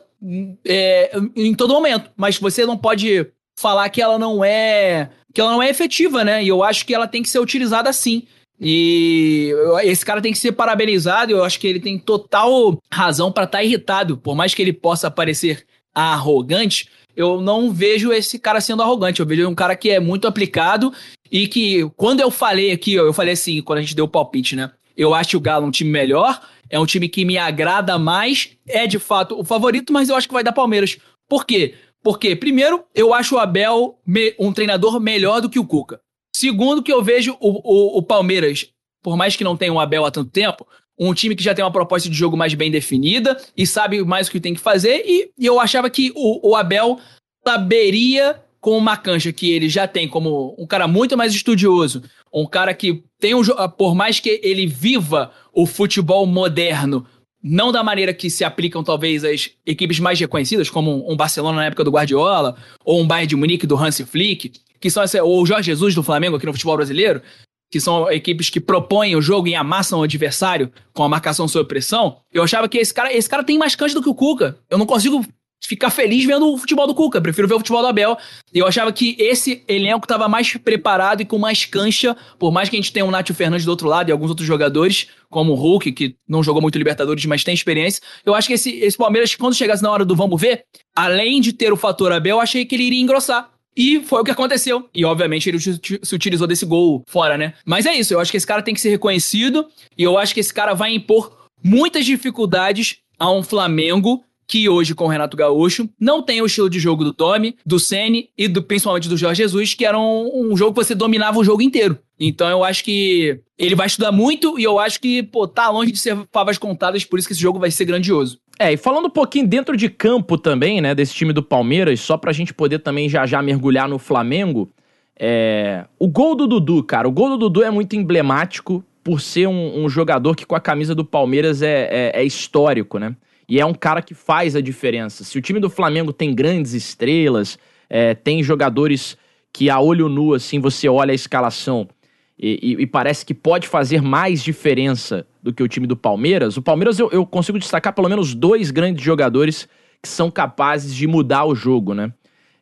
é, em todo momento. Mas você não pode falar que ela não é que ela não é efetiva, né? E eu acho que ela tem que ser utilizada assim. E esse cara tem que ser parabenizado. Eu acho que ele tem total razão para estar irritado, por mais que ele possa parecer arrogante. Eu não vejo esse cara sendo arrogante. Eu vejo um cara que é muito aplicado e que, quando eu falei aqui, eu falei assim, quando a gente deu o palpite, né? Eu acho o Galo um time melhor, é um time que me agrada mais, é de fato o favorito, mas eu acho que vai dar Palmeiras. Por quê? Porque, primeiro, eu acho o Abel um treinador melhor do que o Cuca. Segundo, que eu vejo o, o, o Palmeiras, por mais que não tenha o Abel há tanto tempo, um time que já tem uma proposta de jogo mais bem definida e sabe mais o que tem que fazer. E, e eu achava que o, o Abel saberia, com uma cancha que ele já tem como um cara muito mais estudioso, um cara que tem um por mais que ele viva o futebol moderno, não da maneira que se aplicam talvez as equipes mais reconhecidas, como um Barcelona na época do Guardiola, ou um Bayern de Munique do Hansi Flick, que são essa, ou o Jorge Jesus do Flamengo aqui no futebol brasileiro, que são equipes que propõem o jogo e amassam o adversário com a marcação sob pressão, eu achava que esse cara, esse cara tem mais cancha do que o Cuca. Eu não consigo ficar feliz vendo o futebol do Cuca, prefiro ver o futebol do Abel. Eu achava que esse elenco estava mais preparado e com mais cancha, por mais que a gente tenha o Nátio Fernandes do outro lado e alguns outros jogadores, como o Hulk, que não jogou muito Libertadores, mas tem experiência. Eu acho que esse, esse Palmeiras, quando chegasse na hora do vamos ver, além de ter o fator Abel, eu achei que ele iria engrossar. E foi o que aconteceu. E, obviamente, ele se utilizou desse gol fora, né? Mas é isso, eu acho que esse cara tem que ser reconhecido. E eu acho que esse cara vai impor muitas dificuldades a um Flamengo que hoje, com o Renato Gaúcho, não tem o estilo de jogo do Domi, do Ceni e do, principalmente do Jorge Jesus, que era um, um jogo que você dominava o jogo inteiro. Então eu acho que ele vai estudar muito e eu acho que, pô, tá longe de ser favas contadas, por isso que esse jogo vai ser grandioso. É, e falando um pouquinho dentro de campo também, né, desse time do Palmeiras, só pra gente poder também já já mergulhar no Flamengo, é... o gol do Dudu, cara, o gol do Dudu é muito emblemático por ser um, um jogador que com a camisa do Palmeiras é, é- é histórico, né? E é um cara que faz a diferença. Se o time do Flamengo tem grandes estrelas, é, tem jogadores que a olho nu, assim, você olha a escalação e, e- e parece que pode fazer mais diferença do que o time do Palmeiras. O Palmeiras eu, eu consigo destacar pelo menos dois grandes jogadores que são capazes de mudar o jogo, né?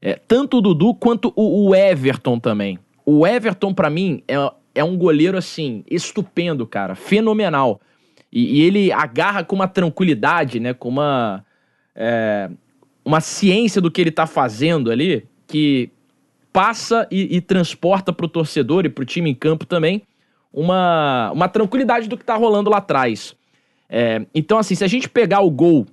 É, tanto o Dudu quanto o, o Everton também. O Everton, pra mim, é, é um goleiro, assim, estupendo, cara, fenomenal. E, e ele agarra com uma tranquilidade, né? Com uma, é, uma ciência do que ele tá fazendo ali, que passa e, e transporta pro torcedor e pro time em campo também uma, uma tranquilidade do que tá rolando lá atrás. É, então, assim, se a gente pegar o gol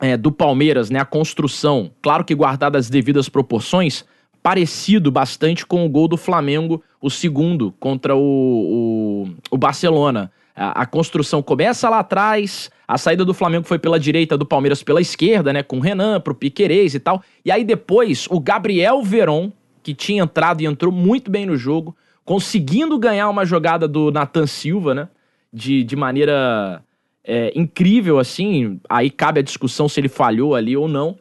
é, do Palmeiras, né, a construção, claro que guardada as devidas proporções, parecido bastante com o gol do Flamengo, o segundo, contra o, o, o Barcelona. A, a, construção começa lá atrás, a saída do Flamengo foi pela direita, do Palmeiras pela esquerda, né? Com o Renan, pro Piquerez e tal. E aí depois, o Gabriel Veron, que tinha entrado e entrou muito bem no jogo, conseguindo ganhar uma jogada do Nathan Silva, né? De, de maneira é, incrível, assim. Aí cabe a discussão se ele falhou ali ou não,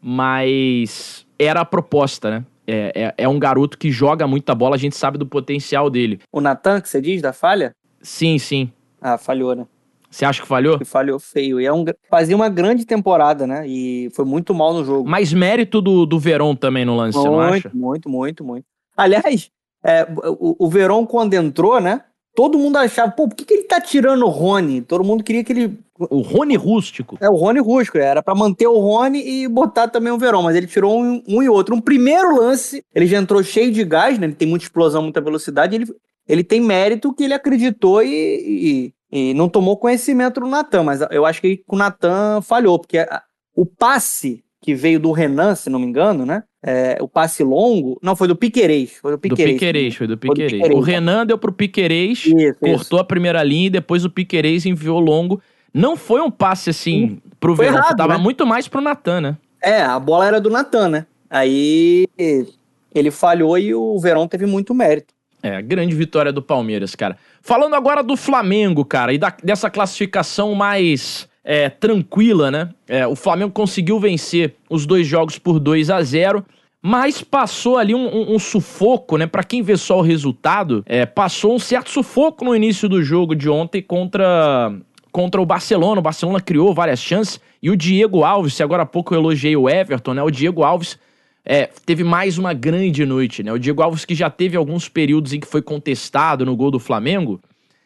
mas era a proposta, né? É, é, é, um garoto que joga muita bola, a gente sabe do potencial dele. O Natan, que você diz, da falha? Sim, sim. Ah, falhou, né? Você acha que falhou? Que falhou feio. E é um, fazia uma grande temporada, né? E foi muito mal no jogo. Mas mérito do, do Verón também no lance, muito, você não acha? Muito, muito, muito. Aliás, é, o, o Verón, quando entrou, né? Todo mundo achava, pô, por que, que ele tá tirando o Rony? Todo mundo queria que ele. O Rony rústico. É, o Rony rústico. Era para manter o Rony e botar também o Verón, mas ele tirou um, um, e outro. Um primeiro lance, ele já entrou cheio de gás, né? Ele tem muita explosão, muita velocidade. Ele, ele tem mérito que ele acreditou e, e, e não tomou conhecimento do Natan, mas eu acho que o Natan falhou, porque a, o passe que veio do Renan, se não me engano, né? É, o passe longo. Não, foi do Piquerez. Foi do Piquerez. Do Piquerez, foi do Piquerez. Foi do Piquerez. O Renan deu pro Piquerez, isso, cortou isso. a primeira linha e depois o Piquerez enviou longo. Não foi um passe assim pro Verão, tava né? muito mais pro Natan, né? É, a bola era do Natan, né? Aí ele falhou e o Verão teve muito mérito. É, grande vitória do Palmeiras, cara. Falando agora do Flamengo, cara, e da, dessa classificação mais é, tranquila, né? É, o Flamengo conseguiu vencer os dois jogos por 2 a 0 mas passou ali um, um, um sufoco, né? Para quem vê só o resultado, é, passou um certo sufoco no início do jogo de ontem contra, contra o Barcelona. O Barcelona criou várias chances e o Diego Alves, se agora há pouco eu elogiei o Everton, né? O Diego Alves é, teve mais uma grande noite, né? O Diego Alves, que já teve alguns períodos em que foi contestado no gol do Flamengo,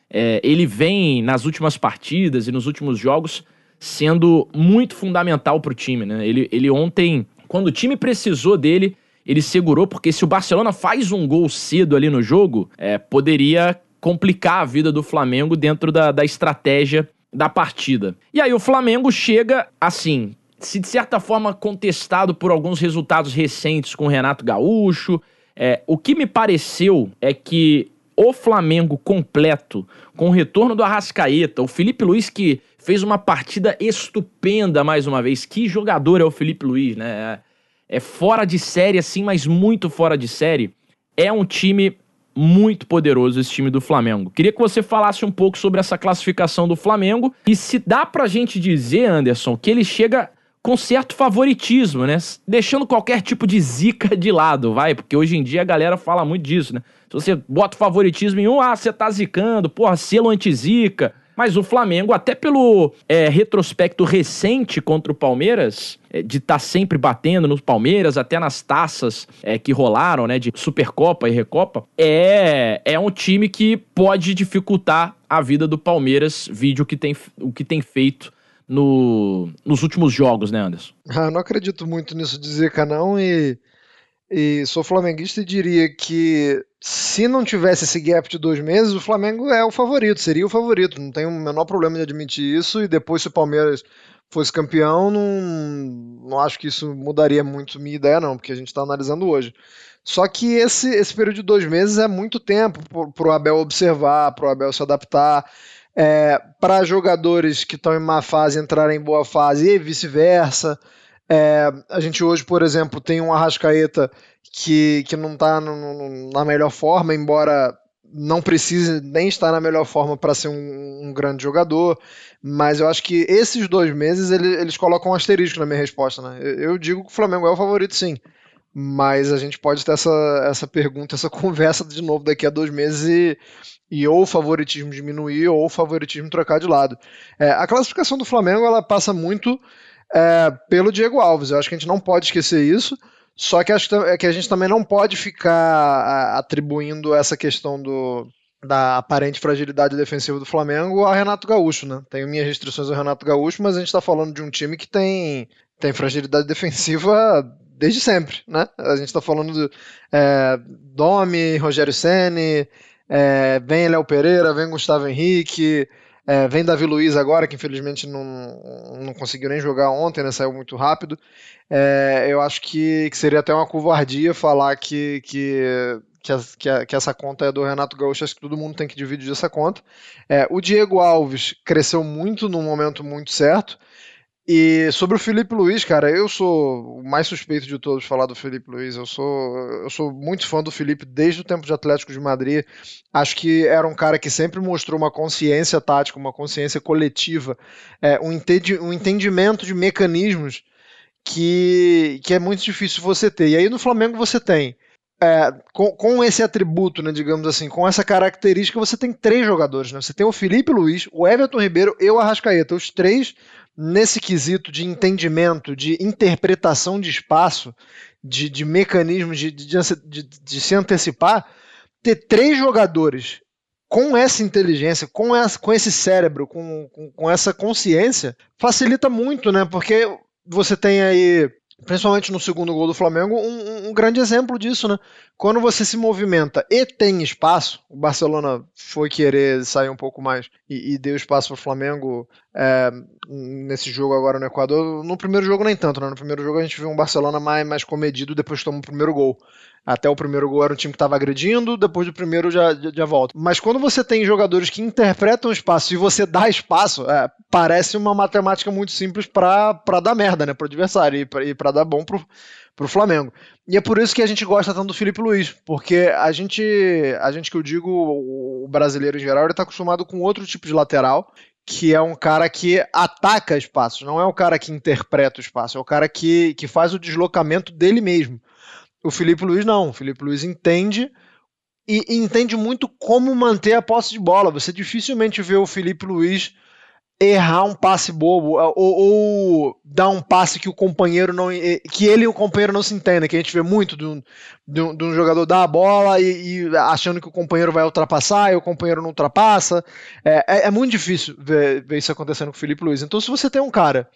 é, ele vem nas últimas partidas e nos últimos jogos sendo muito fundamental para o time, né? Ele, ele ontem, quando o time precisou dele, ele segurou, porque se o Barcelona faz um gol cedo ali no jogo, é, poderia complicar a vida do Flamengo dentro da, da estratégia da partida. E aí o Flamengo chega assim, se de certa forma contestado por alguns resultados recentes com o Renato Gaúcho. É, o que me pareceu é que o Flamengo completo, com o retorno do Arrascaeta, o Felipe Luiz que fez uma partida estupenda mais uma vez. Que jogador é o Felipe Luiz, né? É, é fora de série, assim, mas muito fora de série. É um time muito poderoso esse time do Flamengo. Queria que você falasse um pouco sobre essa classificação do Flamengo e se dá pra gente dizer, Anderson, que ele chega com certo favoritismo, né? Deixando qualquer tipo de zica de lado, vai, porque hoje em dia a galera fala muito disso, né? Se você bota favoritismo em um, ah, você tá zicando, porra, selo anti-zica. Mas o Flamengo, até pelo é, retrospecto recente contra o Palmeiras, é, de estar tá sempre batendo no Palmeiras, até nas taças é, que rolaram, né, de Supercopa e Recopa, é, é um time que pode dificultar a vida do Palmeiras, vídeo que tem, o que tem feito no, nos últimos jogos, né, Anderson? Ah, não acredito muito nisso de Zica, não, e e sou flamenguista e diria que se não tivesse esse gap de dois meses, o Flamengo é o favorito, seria o favorito. Não tenho o menor problema de admitir isso. E depois, se o Palmeiras fosse campeão, não, não acho que isso mudaria muito minha ideia, não, porque a gente está analisando hoje. Só que esse, esse período de dois meses é muito tempo para o Abel observar, para o Abel se adaptar. É, para jogadores que estão em má fase entrarem em boa fase e vice-versa. É, a gente hoje, por exemplo, tem um Arrascaeta que, que não está na melhor forma, embora não precise nem estar na melhor forma para ser um, um, grande jogador, mas eu acho que esses dois meses ele, eles colocam um asterisco na minha resposta. Né? Eu, eu, digo que o Flamengo é o favorito, sim, mas a gente pode ter essa, essa pergunta, essa conversa de novo daqui a dois meses e, e ou o favoritismo diminuir ou o favoritismo trocar de lado. É, a classificação do Flamengo ela passa muito é, pelo Diego Alves. Eu acho que a gente não pode esquecer isso. Só que acho que a gente também não pode ficar atribuindo essa questão do, da aparente fragilidade defensiva do Flamengo a Renato Gaúcho, né? Tenho minhas restrições ao Renato Gaúcho, mas a gente está falando de um time que tem, tem fragilidade defensiva desde sempre, né? A gente está falando do é, Domi, Rogério Ceni, é, vem Léo Pereira, vem Gustavo Henrique, É, vem Davi Luiz agora, que infelizmente não, não conseguiu nem jogar ontem, né? Saiu muito rápido. É, eu acho que, que, seria até uma covardia falar que, que, que, a, que, essa conta é do Renato Gaúcho. Acho que todo mundo tem que dividir essa conta. É, o Diego Alves cresceu muito num momento muito certo. E sobre o Felipe Luiz, cara, eu sou o mais suspeito de todos falar do Felipe Luiz. Eu sou, eu sou muito fã do Felipe desde o tempo de Atlético de Madrid. Acho que era um cara que sempre mostrou uma consciência tática, uma consciência coletiva, é, um, entendi, um entendimento de mecanismos que, que é muito difícil você ter. E aí no Flamengo você tem. É, com, com, esse atributo, né, digamos assim, com essa característica, você tem três jogadores. Né? Você tem o Felipe Luiz, o Everton Ribeiro e o Arrascaeta. Os três nesse quesito de entendimento, de interpretação de espaço, de, de mecanismos de, de, de, se antecipar, ter três jogadores com essa inteligência, com, essa, com esse cérebro, com, com, com, essa consciência, facilita muito, né? Porque você tem aí principalmente no segundo gol do Flamengo, um, um, grande exemplo disso, né? Quando você se movimenta e tem espaço, o Barcelona foi querer sair um pouco mais e, e deu espaço para o Flamengo é, nesse jogo agora no Equador. No primeiro jogo nem tanto, né? No primeiro jogo a gente viu um Barcelona mais, mais comedido depois tomou o primeiro gol. Até o primeiro gol era um time que estava agredindo, depois do primeiro já, já, já, volta. Mas quando você tem jogadores que interpretam o espaço e você dá espaço, é, parece uma matemática muito simples para dar merda, né? Pro adversário e para dar bom pro, pro Flamengo. E é por isso que a gente gosta tanto do Felipe Luiz, porque a gente, a gente que eu digo, o brasileiro em geral, ele tá acostumado com outro tipo de lateral, que é um cara que ataca espaços, não é o cara que interpreta o espaço, é o cara que, que faz o deslocamento dele mesmo. O Felipe Luiz não. O Felipe Luiz entende e, entende muito como manter a posse de bola. Você dificilmente vê o Felipe Luiz errar um passe bobo ou, ou, dar um passe que o companheiro não que ele e o companheiro não se entendem que a gente vê muito de um, de um, de um jogador dar a bola e, e, achando que o companheiro vai ultrapassar e o companheiro não ultrapassa é, é, é muito difícil ver, ver, isso acontecendo com o Felipe Luiz então se você tem um cara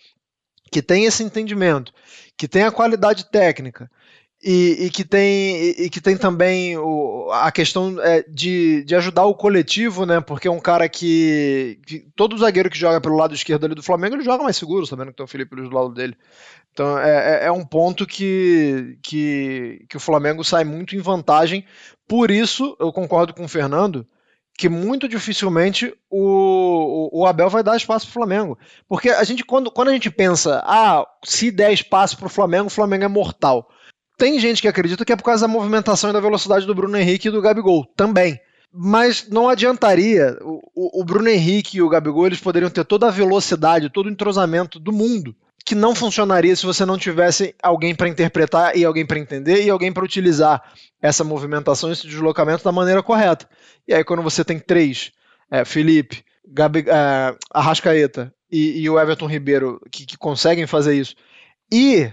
que tem esse entendimento que tem a qualidade técnica e, e, que tem, e, que tem também o, a questão é, de, de ajudar o coletivo, né? Porque é um cara que, que, Todo zagueiro que joga pelo lado esquerdo ali do Flamengo, ele joga mais seguro, sabendo que tem o Felipe Luiz do lado dele. Então é, é, é um ponto que, que, que o Flamengo sai muito em vantagem. Por isso, eu concordo com o Fernando que muito dificilmente o, o, Abel vai dar espaço para o Flamengo. Porque a gente, quando, quando a gente pensa, ah, se der espaço para o Flamengo, o Flamengo é mortal. Tem gente que acredita que é por causa da movimentação e da velocidade do Bruno Henrique e do Gabigol, também. Mas não adiantaria. O, o Bruno Henrique e o Gabigol eles poderiam ter toda a velocidade, todo o entrosamento do mundo, que não funcionaria se você não tivesse alguém para interpretar e alguém para entender e alguém para utilizar essa movimentação, esse deslocamento da maneira correta. E aí, quando você tem três, é, Felipe, Gabi, é, Arrascaeta e, e, o Everton Ribeiro, que, que conseguem fazer isso, e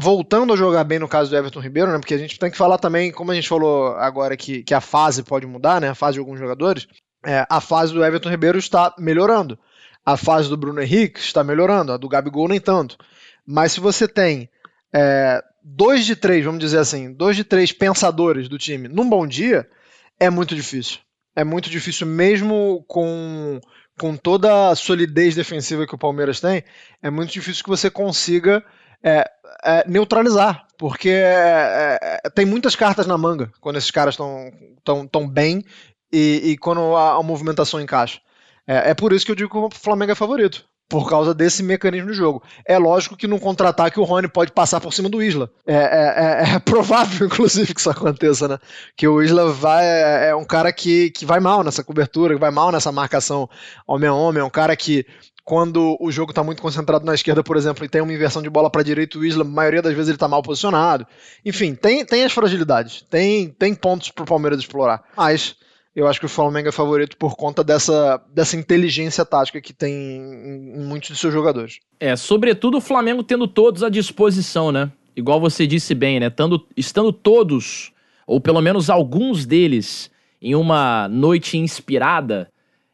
voltando a jogar bem no caso do Everton Ribeiro, né? Porque a gente tem que falar também, como a gente falou agora que, que a fase pode mudar, né? A fase de alguns jogadores, é, a fase do Everton Ribeiro está melhorando. A fase do Bruno Henrique está melhorando, a do Gabigol nem tanto. Mas se você tem é, dois de três, vamos dizer assim, dois de três pensadores do time num bom dia, é muito difícil. É muito difícil mesmo com, com toda a solidez defensiva que o Palmeiras tem, é muito difícil que você consiga é, é, neutralizar, porque é, é, tem muitas cartas na manga quando esses caras estão tão, tão bem e, e quando a, a, movimentação encaixa. É, é por isso que eu digo que o Flamengo é favorito. Por causa desse mecanismo de jogo. É lógico que no contra-ataque o Rony pode passar por cima do Isla. É, é, provável, inclusive, que isso aconteça, né? Que o Isla vai, é um cara que, que vai mal nessa cobertura, que vai mal nessa marcação homem a homem. É um cara que quando o jogo está muito concentrado na esquerda, por exemplo, e tem uma inversão de bola para direita, o Isla, a maioria das vezes, ele está mal posicionado. Enfim, tem, tem as fragilidades, tem, tem pontos para o Palmeiras explorar. Mas eu acho que o Flamengo é favorito por conta dessa, dessa inteligência tática que tem em, em muitos de seus jogadores. É, sobretudo o Flamengo tendo todos à disposição, né? Igual você disse bem, né? Tando, estando todos, ou pelo menos alguns deles, em uma noite inspirada,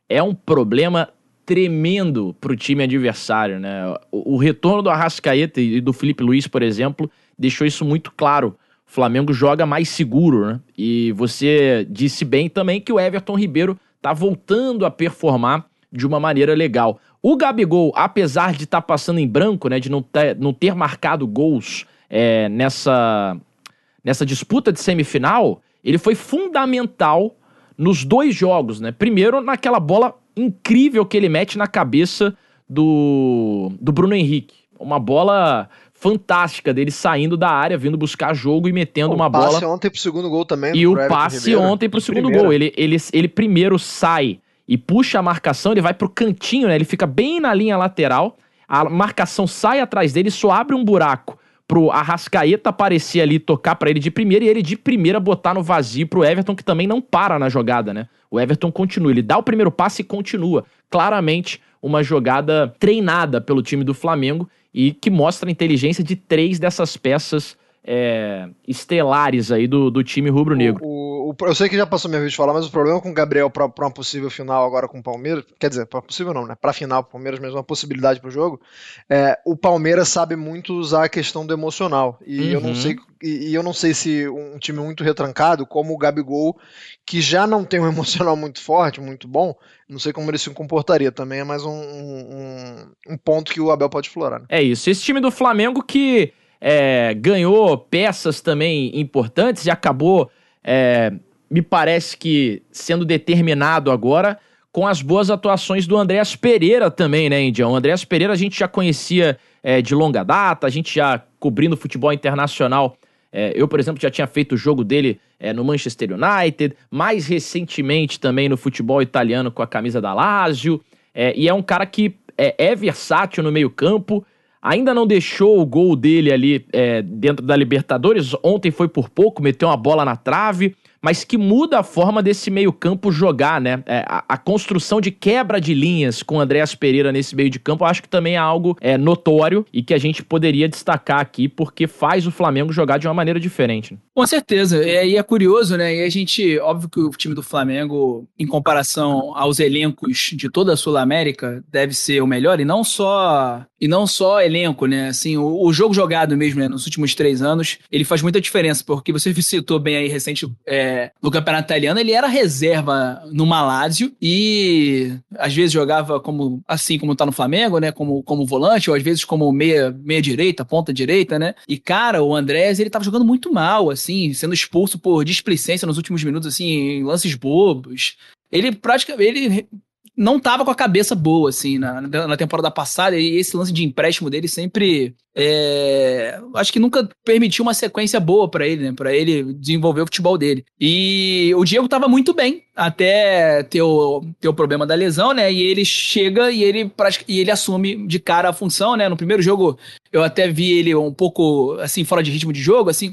é um problema tremendo para o time adversário, né? O, o, retorno do Arrascaeta e do Felipe Luiz, por exemplo, deixou isso muito claro. O Flamengo joga mais seguro, né? E você disse bem também que o Everton Ribeiro tá voltando a performar de uma maneira legal. O Gabigol, apesar de estar tá passando em branco, né, de não ter, não ter marcado gols é, nessa, nessa disputa de semifinal, ele foi fundamental nos dois jogos, né? Primeiro, naquela bola incrível que ele mete na cabeça do, do Bruno Henrique. Uma bola fantástica dele saindo da área, vindo buscar jogo e metendo o uma bola. O passe ontem pro segundo gol também. E o passe Ribeiro. ontem pro segundo Primeiro. gol. Ele, ele, ele primeiro sai e puxa a marcação, ele vai pro cantinho, né? Ele fica bem na linha lateral. A marcação sai atrás dele, só abre um buraco pro Arrascaeta aparecer ali, tocar para ele de primeira e ele de primeira botar no vazio pro Everton, que também não para na jogada, né? O Everton continua, ele dá o primeiro passe e continua. Claramente uma jogada treinada pelo time do Flamengo e que mostra a inteligência de três dessas peças é, estelares aí do, do time rubro-negro. Eu sei que já passou minha vez de falar, mas o problema com o Gabriel para uma possível final agora com o Palmeiras, quer dizer, para possível não, né? Para final, o Palmeiras mesmo, uma possibilidade para o jogo. É, o Palmeiras sabe muito usar a questão do emocional. E uhum. eu não uhum. sei e, e, eu não sei se um time muito retrancado, como o Gabigol, que já não tem um emocional muito forte, muito bom, não sei como ele se comportaria. Também é mais um, um, um ponto que o Abel pode explorar. Né? É isso. Esse time do Flamengo que é, ganhou peças também importantes e acabou, é, me parece que, sendo determinado agora com as boas atuações do Andréas Pereira também, né, Indião? O Andréas Pereira a gente já conhecia é, de longa data, a gente já cobrindo futebol internacional. É, eu, por exemplo, já tinha feito o jogo dele é, no Manchester United, mais recentemente também no futebol italiano com a camisa da Lazio. É, e é um cara que é, é versátil no meio-campo, ainda não deixou o gol dele ali é, dentro da Libertadores. Ontem foi por pouco, meteu uma bola na trave mas que muda a forma desse meio-campo jogar, né? É, a, a, construção de quebra de linhas com Andréas Pereira nesse meio de campo, acho que também é algo é, notório e que a gente poderia destacar aqui, porque faz o Flamengo jogar de uma maneira diferente. Né? Com certeza. E é curioso, né? E a gente, óbvio que o time do Flamengo, em comparação aos elencos de toda a Sul América, deve ser o melhor, e não só e não só elenco, né? Assim, o, o jogo jogado mesmo, né? Nos últimos três anos, ele faz muita diferença, porque você citou bem aí recente é, no Campeonato Italiano, ele era reserva no Malásio e às vezes jogava como assim como tá no Flamengo, né? Como, como volante, ou às vezes como meia, meia direita, ponta direita, né? E, cara, o Andrés, ele tava jogando muito mal, assim, sendo expulso por displicência nos últimos minutos, assim, em lances bobos. Ele praticamente. Ele não tava com a cabeça boa, assim, na, na temporada passada, e esse lance de empréstimo dele sempre. É, acho que nunca permitiu uma sequência boa para ele, né? Pra ele desenvolver o futebol dele. E o Diego tava muito bem, até ter o, ter o problema da lesão, né? E ele chega e ele, e ele assume de cara a função, né? No primeiro jogo, eu até vi ele um pouco, assim, fora de ritmo de jogo, assim,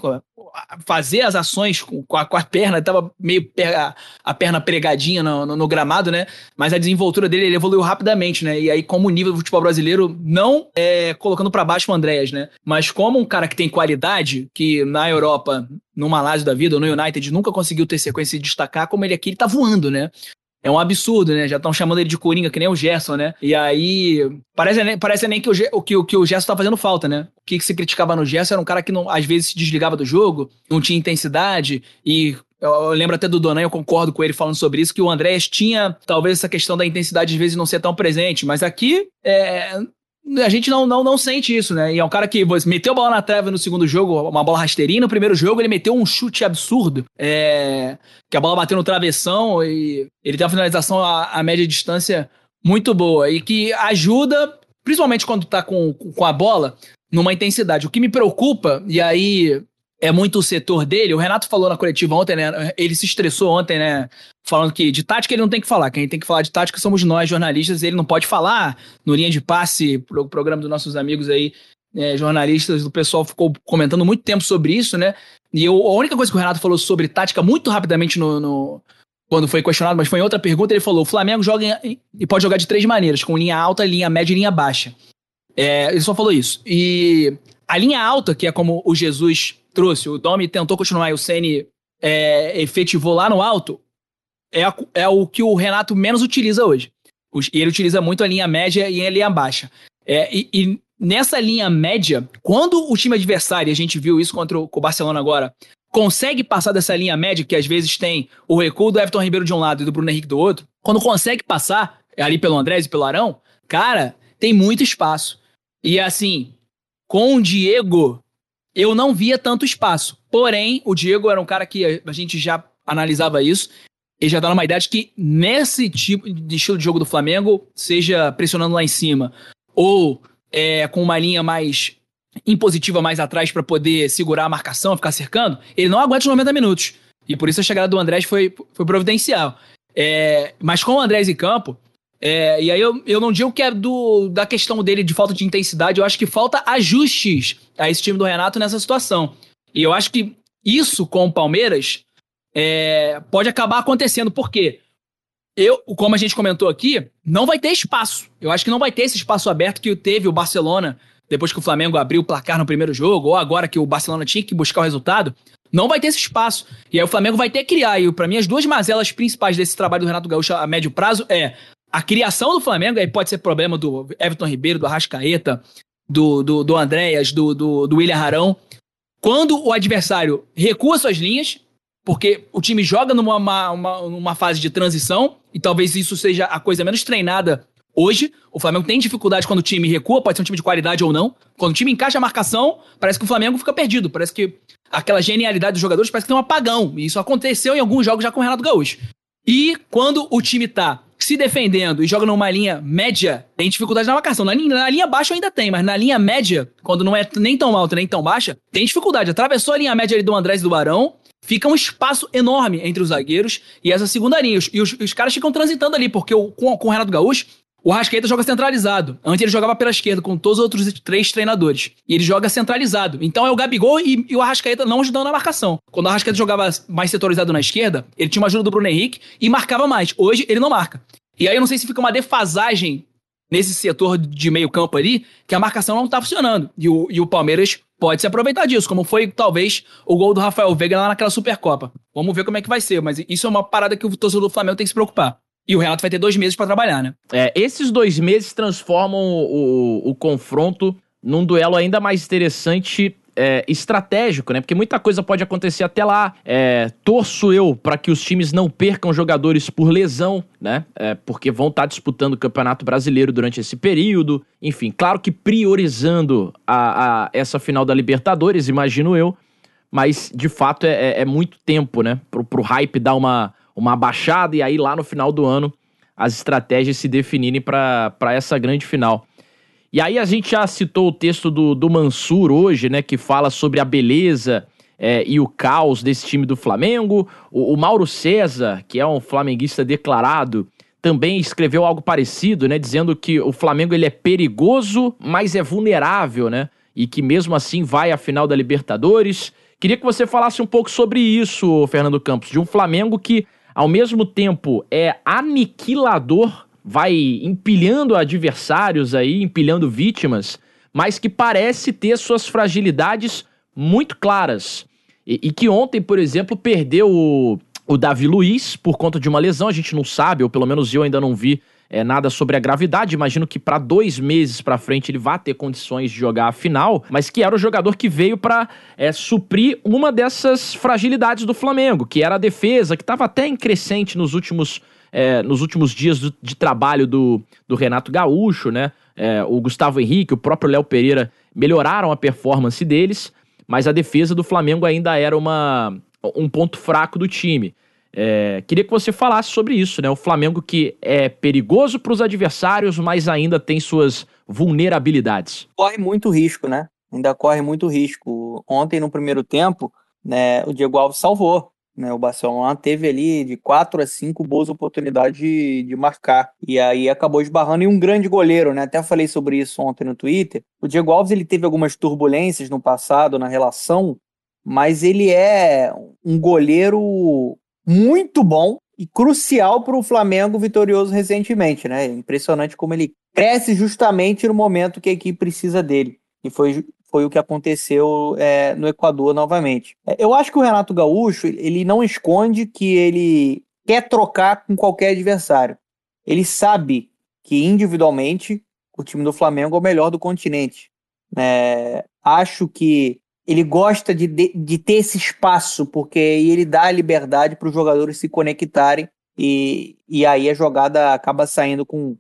fazer as ações com, a, com a perna, tava meio a, a perna pregadinha no, no, no, gramado, né? Mas a desenvoltura dele ele evoluiu rapidamente, né? E aí, como o nível do futebol brasileiro, não é, colocando para baixo o Andréas, né? Mas como um cara que tem qualidade, que na Europa, no Malásia da vida, ou no United, nunca conseguiu ter sequência de destacar, como ele aqui, ele tá voando, né? É um absurdo, né? Já estão chamando ele de Coringa, que nem o Gerson, né? E aí. Parece, parece nem que o, o, que, que o Gerson tá fazendo falta, né? O que, que se criticava no Gerson era um cara que não, às vezes se desligava do jogo, não tinha intensidade e eu, lembro até do Donan, eu concordo com ele falando sobre isso, que o Andrés tinha talvez essa questão da intensidade às vezes não ser tão presente, mas aqui é, a gente não, não, não sente isso, né? E é um cara que meteu a bola na trave no segundo jogo, uma bola rasteirinha. No primeiro jogo, ele meteu um chute absurdo. É, que a bola bateu no travessão e ele tem uma finalização a, a média distância muito boa. E que ajuda, principalmente quando tá com, com a bola, numa intensidade. O que me preocupa, e aí é muito o setor dele. O Renato falou na coletiva ontem, né? Ele se estressou ontem, né? Falando que de tática ele não tem que falar. Quem tem que falar de tática somos nós, jornalistas. Ele não pode falar no linha de passe, pro programa dos nossos amigos aí, é, jornalistas. O pessoal ficou comentando muito tempo sobre isso, né? E eu, a única coisa que o Renato falou sobre tática, muito rapidamente no, no quando foi questionado, mas foi em outra pergunta, ele falou: o Flamengo joga em, e pode jogar de três maneiras, com linha alta, linha média e linha baixa. É, ele só falou isso. E a linha alta, que é como o Jesus trouxe, o Domi tentou continuar e o Ceni é, efetivou lá no alto, é, a, é o que o Renato menos utiliza hoje. E ele utiliza muito a linha média e a linha baixa. É, e, e, nessa linha média, quando o time adversário, a gente viu isso contra o, o Barcelona agora, consegue passar dessa linha média, que às vezes tem o recuo do Everton Ribeiro de um lado e do Bruno Henrique do outro, quando consegue passar, ali pelo Andrés e pelo Arão, cara, tem muito espaço. E assim, com o Diego, eu não via tanto espaço. Porém, o Diego era um cara que a gente já analisava isso. Ele já tá numa idade que, nesse tipo de estilo de jogo do Flamengo, seja pressionando lá em cima, ou é, com uma linha mais impositiva mais atrás para poder segurar a marcação, ficar cercando, ele não aguenta os 90 minutos. E por isso a chegada do Andrés foi, foi providencial. É, mas com o Andrés em campo, é, e aí eu, eu não digo que é do, da questão dele de falta de intensidade, eu acho que falta ajustes a esse time do Renato nessa situação. E eu acho que isso com o Palmeiras é, pode acabar acontecendo, porque eu, como a gente comentou aqui, não vai ter espaço. Eu acho que não vai ter esse espaço aberto que teve o Barcelona depois que o Flamengo abriu o placar no primeiro jogo, ou agora que o Barcelona tinha que buscar o resultado, não vai ter esse espaço. E aí o Flamengo vai ter que criar. E para mim, as duas mazelas principais desse trabalho do Renato Gaúcho a médio prazo é a criação do Flamengo, aí pode ser problema do Everton Ribeiro, do Arrascaeta, do, do, do Andréas, do, do, do William Arão. Quando o adversário recua suas linhas, porque o time joga numa uma, uma, uma fase de transição, e talvez isso seja a coisa menos treinada Hoje, o Flamengo tem dificuldade quando o time recua, pode ser um time de qualidade ou não. Quando o time encaixa a marcação, parece que o Flamengo fica perdido. Parece que aquela genialidade dos jogadores parece que tem um apagão. E isso aconteceu em alguns jogos já com o Renato Gaúcho. E quando o time tá se defendendo e joga numa linha média, tem dificuldade na marcação. Na linha, na linha baixa ainda tem, mas na linha média, quando não é nem tão alta nem tão baixa, tem dificuldade. Atravessou a linha média ali do Andrés e do Barão, fica um espaço enorme entre os zagueiros e essa segunda linha. E os, os caras ficam transitando ali, porque o, com, com o Renato Gaúcho, o Rascaeta joga centralizado. Antes ele jogava pela esquerda com todos os outros três treinadores. E ele joga centralizado. Então é o Gabigol e, e o Arrascaeta não ajudando na marcação. Quando o Arrascaeta jogava mais setorizado na esquerda, ele tinha uma ajuda do Bruno Henrique e marcava mais. Hoje ele não marca. E aí eu não sei se fica uma defasagem nesse setor de meio campo ali, que a marcação não tá funcionando. E o, e o Palmeiras pode se aproveitar disso, como foi talvez o gol do Rafael Veiga lá naquela Supercopa. Vamos ver como é que vai ser, mas isso é uma parada que o torcedor do Flamengo tem que se preocupar. E o Renato vai ter dois meses para trabalhar, né? É, esses dois meses transformam o, o, confronto num duelo ainda mais interessante é, estratégico, né? Porque muita coisa pode acontecer até lá. É, torço eu para que os times não percam jogadores por lesão, né? É, porque vão estar tá disputando o Campeonato Brasileiro durante esse período. Enfim, claro que priorizando a, a essa final da Libertadores, imagino eu. Mas, de fato, é, é, é muito tempo, né? Pro, pro hype dar uma, uma baixada e aí lá no final do ano as estratégias se definirem para essa grande final. E aí a gente já citou o texto do, do Mansur hoje, né, que fala sobre a beleza é, e o caos desse time do Flamengo. O, o, Mauro César, que é um flamenguista declarado, também escreveu algo parecido, né, dizendo que o Flamengo ele é perigoso, mas é vulnerável, né, e que mesmo assim vai à final da Libertadores. Queria que você falasse um pouco sobre isso, Fernando Campos, de um Flamengo que ao mesmo tempo é aniquilador, vai empilhando adversários aí, empilhando vítimas, mas que parece ter suas fragilidades muito claras. E, e que ontem, por exemplo, perdeu o, o Davi Luiz por conta de uma lesão, a gente não sabe, ou pelo menos eu ainda não vi é, nada sobre a gravidade. Imagino que para dois meses para frente ele vá ter condições de jogar a final, mas que era o jogador que veio para é, suprir uma dessas fragilidades do Flamengo, que era a defesa, que estava até em crescente nos últimos, é, nos últimos dias do, de trabalho do, do Renato Gaúcho, né? É, o Gustavo Henrique, o próprio Léo Pereira melhoraram a performance deles, mas a defesa do Flamengo ainda era uma, um ponto fraco do time. É, queria que você falasse sobre isso, né? O Flamengo que é perigoso para os adversários, mas ainda tem suas vulnerabilidades. Corre muito risco, né? Ainda corre muito risco. Ontem, no primeiro tempo, né, o Diego Alves salvou. Né, o Barcelona teve ali de quatro a cinco boas oportunidades de, de marcar. E aí acabou esbarrando em um grande goleiro, né? Até falei sobre isso ontem no Twitter. O Diego Alves ele teve algumas turbulências no passado na relação, mas ele é um goleiro muito bom e crucial para o Flamengo vitorioso recentemente, né? Impressionante como ele cresce justamente no momento que a equipe precisa dele. E foi, foi o que aconteceu é, no Equador novamente. É, eu acho que o Renato Gaúcho, ele não esconde que ele quer trocar com qualquer adversário. Ele sabe que individualmente o time do Flamengo é o melhor do continente. É, acho que ele gosta de, de, de, ter esse espaço, porque ele dá a liberdade para os jogadores se conectarem e, e aí a jogada acaba saindo com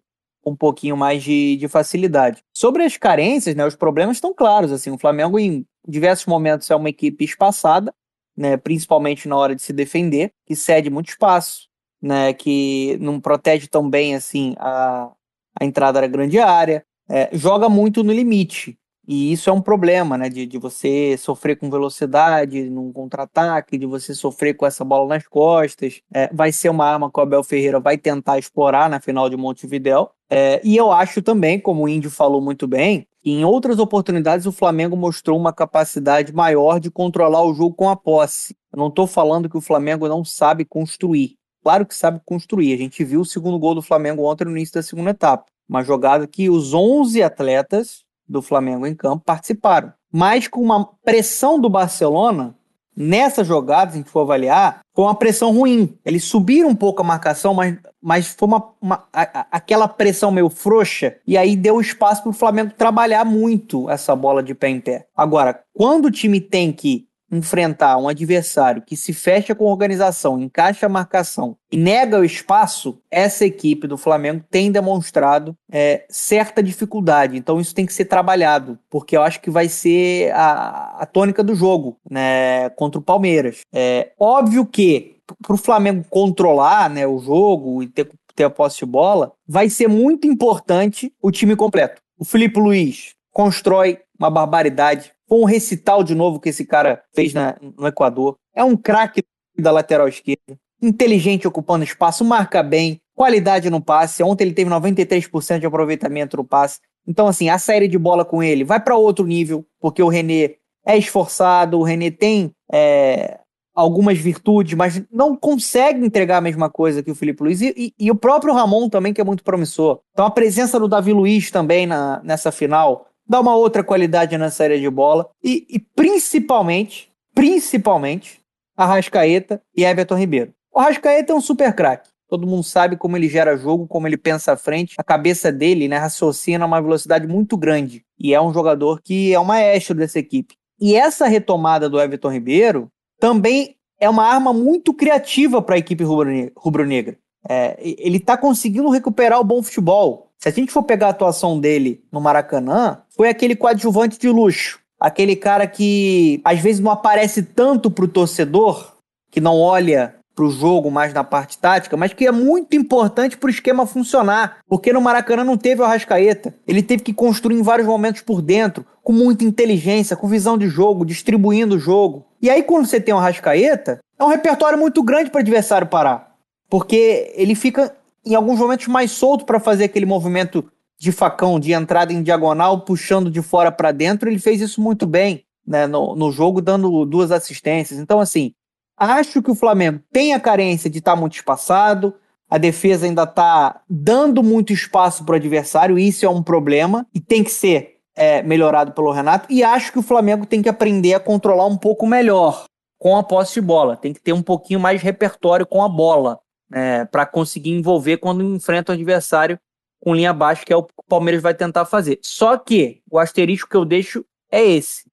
um pouquinho mais de, de facilidade. Sobre as carências, né, os problemas estão claros. Assim, o Flamengo, em diversos momentos, é uma equipe espaçada, né, principalmente na hora de se defender, que cede muito espaço, né, que não protege tão bem assim a, a entrada da grande área, é, joga muito no limite. E isso é um problema, né? De, de você sofrer com velocidade num contra-ataque, de você sofrer com essa bola nas costas. É, vai ser uma arma que o Abel Ferreira vai tentar explorar na final de Montevidéu. É, e eu acho também, como o Índio falou muito bem, que em outras oportunidades o Flamengo mostrou uma capacidade maior de controlar o jogo com a posse. Eu não estou falando que o Flamengo não sabe construir. Claro que sabe construir. A gente viu o segundo gol do Flamengo ontem no início da segunda etapa. Uma jogada que os 11 atletas do Flamengo em campo participaram. Mas com uma pressão do Barcelona, nessa jogada, se a gente for avaliar, foi uma pressão ruim. Eles subiram um pouco a marcação, mas, mas foi uma, uma a, aquela pressão meio frouxa, e aí deu espaço para o Flamengo trabalhar muito essa bola de pé em pé. Agora, quando o time tem que enfrentar um adversário que se fecha com organização, encaixa a marcação e nega o espaço, essa equipe do Flamengo tem demonstrado é, certa dificuldade. Então isso tem que ser trabalhado, porque eu acho que vai ser a, a tônica do jogo né, contra o Palmeiras. É óbvio que para o Flamengo controlar né, o jogo e ter, ter a posse de bola, vai ser muito importante o time completo. O Felipe Luiz constrói uma barbaridade foi um recital de novo que esse cara fez na, no Equador. É um craque da lateral esquerda. Inteligente ocupando espaço, marca bem, qualidade no passe. Ontem ele teve 93% de aproveitamento no passe. Então, assim, a série de bola com ele vai para outro nível, porque o René é esforçado, o René tem é, algumas virtudes, mas não consegue entregar a mesma coisa que o Felipe Luiz. E, e, e, o próprio Ramon também, que é muito promissor. Então, a presença do Davi Luiz também na, nessa final dá uma outra qualidade na série de bola e, e principalmente, principalmente, Arrascaeta e Everton Ribeiro. O Arrascaeta é um super craque. Todo mundo sabe como ele gera jogo, como ele pensa à frente. A cabeça dele né, raciocina a uma velocidade muito grande. E é um jogador que é o maestro dessa equipe. E essa retomada do Everton Ribeiro também é uma arma muito criativa para a equipe rubro-negra. É, ele está conseguindo recuperar o bom futebol. Se a gente for pegar a atuação dele no Maracanã, foi aquele coadjuvante de luxo. Aquele cara que às vezes não aparece tanto pro torcedor, que não olha pro jogo mais na parte tática, mas que é muito importante pro esquema funcionar. Porque no Maracanã não teve o Arrascaeta. Ele teve que construir em vários momentos por dentro, com muita inteligência, com visão de jogo, distribuindo o jogo. E aí, quando você tem o Arrascaeta, é um repertório muito grande para adversário parar. Porque ele fica em alguns momentos mais solto para fazer aquele movimento de facão, de entrada em diagonal, puxando de fora para dentro. Ele fez isso muito bem né, no, no jogo, dando duas assistências. Então, assim, acho que o Flamengo tem a carência de estar tá muito espaçado, a defesa ainda está dando muito espaço para o adversário, isso é um problema e tem que ser é, melhorado pelo Renato. E acho que o Flamengo tem que aprender a controlar um pouco melhor com a posse de bola, tem que ter um pouquinho mais repertório com a bola é, para conseguir envolver quando enfrenta o adversário com linha baixa, que é o que o Palmeiras vai tentar fazer. Só que o asterisco que eu deixo é esse.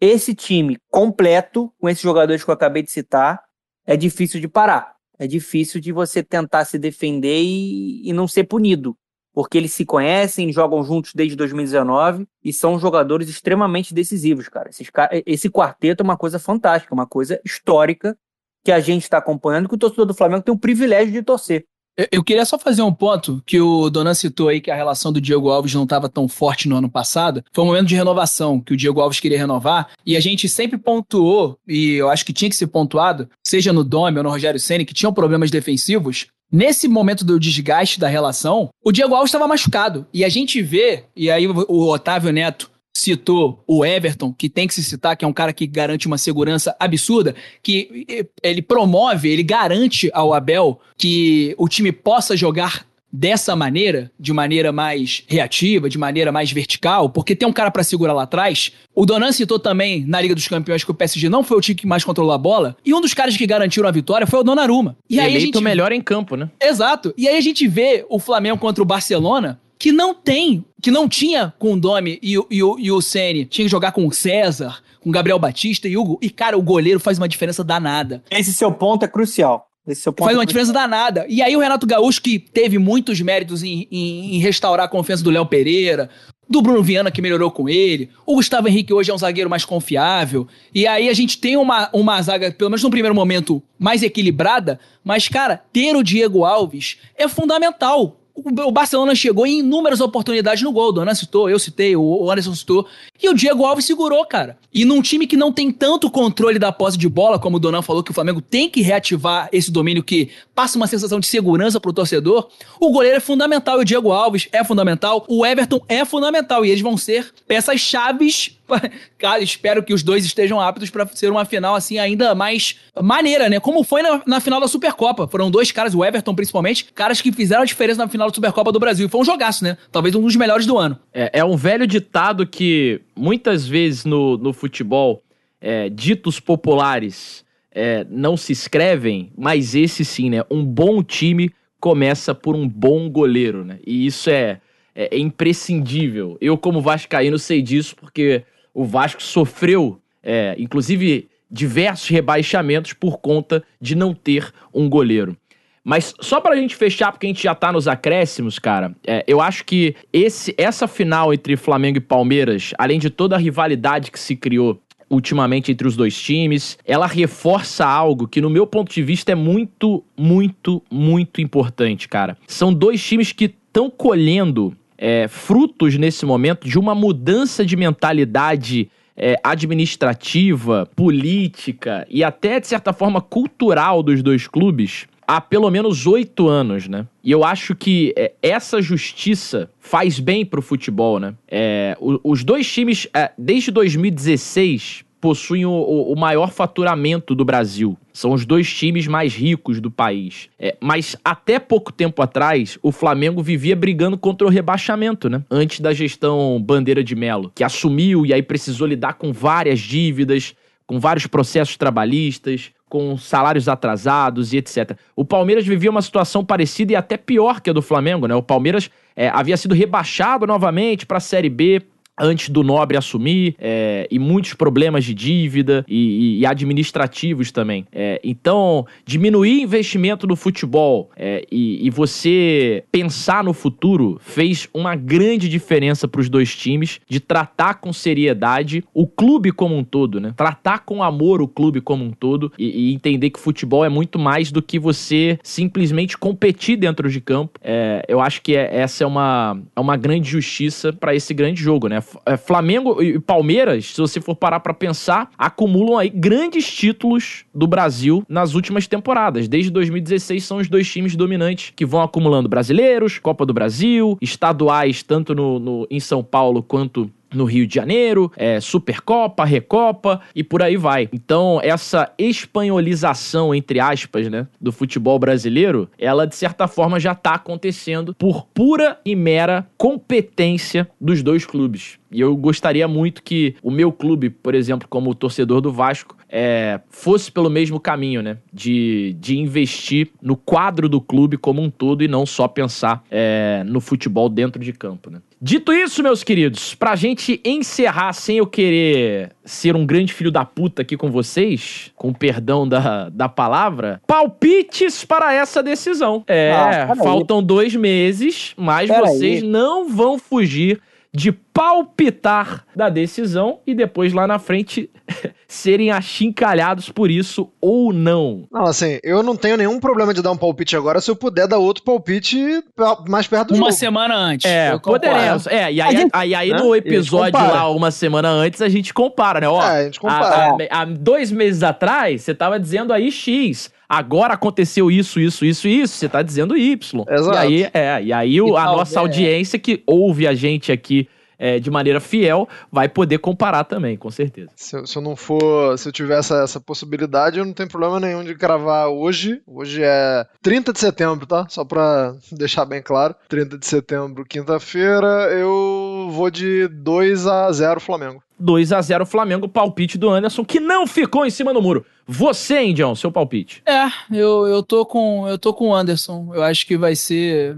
Esse time completo, com esses jogadores que eu acabei de citar, é difícil de parar. É difícil de você tentar se defender e, e não ser punido. Porque eles se conhecem, jogam juntos desde 2019 e são jogadores extremamente decisivos, cara. Esses, esse quarteto é uma coisa fantástica, uma coisa histórica que a gente está acompanhando, que o torcedor do Flamengo tem o privilégio de torcer. Eu queria só fazer um ponto que o Donan citou aí que a relação do Diego Alves não estava tão forte no ano passado. Foi um momento de renovação que o Diego Alves queria renovar e a gente sempre pontuou e eu acho que tinha que ser pontuado, seja no Dome ou no Rogério Ceni que tinham problemas defensivos. Nesse momento do desgaste da relação, o Diego Alves estava machucado. E a gente vê, e aí o Otávio Neto citou o Everton, que tem que se citar, que é um cara que garante uma segurança absurda, que ele promove, ele garante ao Abel que o time possa jogar dessa maneira, de maneira mais reativa, de maneira mais vertical, porque tem um cara para segurar lá atrás. O Donan citou também na Liga dos Campeões que o PSG não foi o time que mais controlou a bola, e um dos caras que garantiram a vitória foi o Donnarumma. E aí Eleito a gente melhor em campo, né? Exato. E aí a gente vê o Flamengo contra o Barcelona que não tem, que não tinha com o Domi e, e, e, o Ceni. Tinha que jogar com o César, com o Gabriel Batista e Hugo. E, cara, o goleiro faz uma diferença danada. Esse seu ponto é crucial. Esse é o ponto Faz uma diferença danada. E aí o Renato Gaúcho, que teve muitos méritos em, em- em restaurar a confiança do Léo Pereira, do Bruno Viana, que melhorou com ele, o Gustavo Henrique hoje é um zagueiro mais confiável. E aí a gente tem uma, uma zaga, pelo menos no primeiro momento, mais equilibrada, mas, cara, ter o Diego Alves é fundamental. O Barcelona chegou em inúmeras oportunidades no gol. O Donan citou, eu citei, o- o Anderson citou. E o Diego Alves segurou, cara. E num time que não tem tanto controle da posse de bola, como o Donan falou que o Flamengo tem que reativar esse domínio que passa uma sensação de segurança pro torcedor, o goleiro é fundamental. E o Diego Alves é fundamental. O Everton é fundamental. E eles vão ser peças chaves. Cara, espero que os dois estejam aptos pra ser uma final assim ainda mais maneira, né? Como foi na, na final da Supercopa. Foram dois caras, o Everton principalmente, caras que fizeram a diferença na final da Supercopa do Brasil. Foi um jogaço, né? Talvez um dos melhores do ano. É, é um velho ditado que muitas vezes no, no futebol, é, ditos populares é, não se escrevem, mas esse sim, né? Um bom time começa por um bom goleiro, né? E isso é, é, é imprescindível. Eu, como vascaíno, sei disso porque o Vasco sofreu, é, inclusive, diversos rebaixamentos por conta de não ter um goleiro. Mas só pra gente fechar, porque a gente já tá nos acréscimos, cara, é, eu acho que esse, essa final entre Flamengo e Palmeiras, além de toda a rivalidade que se criou ultimamente entre os dois times, ela reforça algo que, no meu ponto de vista, é muito, muito, muito importante, cara. São dois times que estão colhendo é, frutos nesse momento de uma mudança de mentalidade é, administrativa, política e até, de certa forma, cultural dos dois clubes há pelo menos oito anos, né? E eu acho que é, essa justiça faz bem pro futebol, né? É, o- os dois times, é, desde 2016, possuem o, o- maior faturamento do Brasil. São os dois times mais ricos do país. É, mas até pouco tempo atrás, o Flamengo vivia brigando contra o rebaixamento, né? Antes da gestão Bandeira de Melo, que assumiu e aí precisou lidar com várias dívidas, com vários processos trabalhistas, com salários atrasados e etc. O Palmeiras vivia uma situação parecida e até pior que a do Flamengo, né? O Palmeiras é, havia sido rebaixado novamente para a Série B antes do Nobre assumir, é, e muitos problemas de dívida e, e- administrativos também. É, então, diminuir investimento no futebol é, e, e você pensar no futuro fez uma grande diferença para os dois times de tratar com seriedade o clube como um todo, né? Tratar com amor o clube como um todo e, e entender que futebol é muito mais do que você simplesmente competir dentro de campo. É, eu acho que é- essa é uma, é uma grande justiça para esse grande jogo, né? É, Flamengo e Palmeiras, se você for parar para pensar, acumulam aí grandes títulos do Brasil nas últimas temporadas. Desde 2016 são os dois times dominantes que vão acumulando brasileiros, Copa do Brasil, estaduais tanto no, no- em São Paulo quanto no Rio de Janeiro, é, Supercopa, Recopa e por aí vai. Então, essa espanholização, entre aspas, né, do futebol brasileiro, ela de certa forma já tá acontecendo por pura e mera competência dos dois clubes. E eu gostaria muito que o meu clube, por exemplo, como torcedor do Vasco, é, fosse pelo mesmo caminho, né? De, de investir no quadro do clube como um todo e não só pensar é, no futebol dentro de campo, né? Dito isso, meus queridos, pra gente encerrar sem eu querer ser um grande filho da puta aqui com vocês, com perdão da, da palavra, palpites para essa decisão. É, Ah, faltam dois meses, mas Peraí. vocês não vão fugir de palpitar da decisão e depois lá na frente serem achincalhados por isso ou não. Não, assim, eu não tenho nenhum problema de dar um palpite agora se eu puder dar outro palpite mais perto do Uma jogo. semana antes. É, poderemos. É, e aí, gente- aí, aí né? no episódio lá, uma semana antes, a gente compara, né? Ó, É, a gente compara. há- dois meses atrás, você tava dizendo aí X. Agora aconteceu isso, isso, isso e isso. Você tá dizendo Y. Exato. E aí, é, e aí o- E a nossa audiência que ouve a gente aqui é, de maneira fiel vai poder comparar também, com certeza. Se, eu- se eu não for, se eu tiver essa, essa possibilidade, eu não tenho problema nenhum de cravar hoje. Hoje é 30 de setembro, tá? Só pra deixar bem claro. 30 de setembro, quinta-feira, eu vou de 2 a 0 Flamengo. 2 a 0 Flamengo, palpite do Anderson, que não ficou em cima do muro. Você, Indião, seu palpite. É, eu, eu tô com eu tô com o Anderson. Eu acho que vai ser.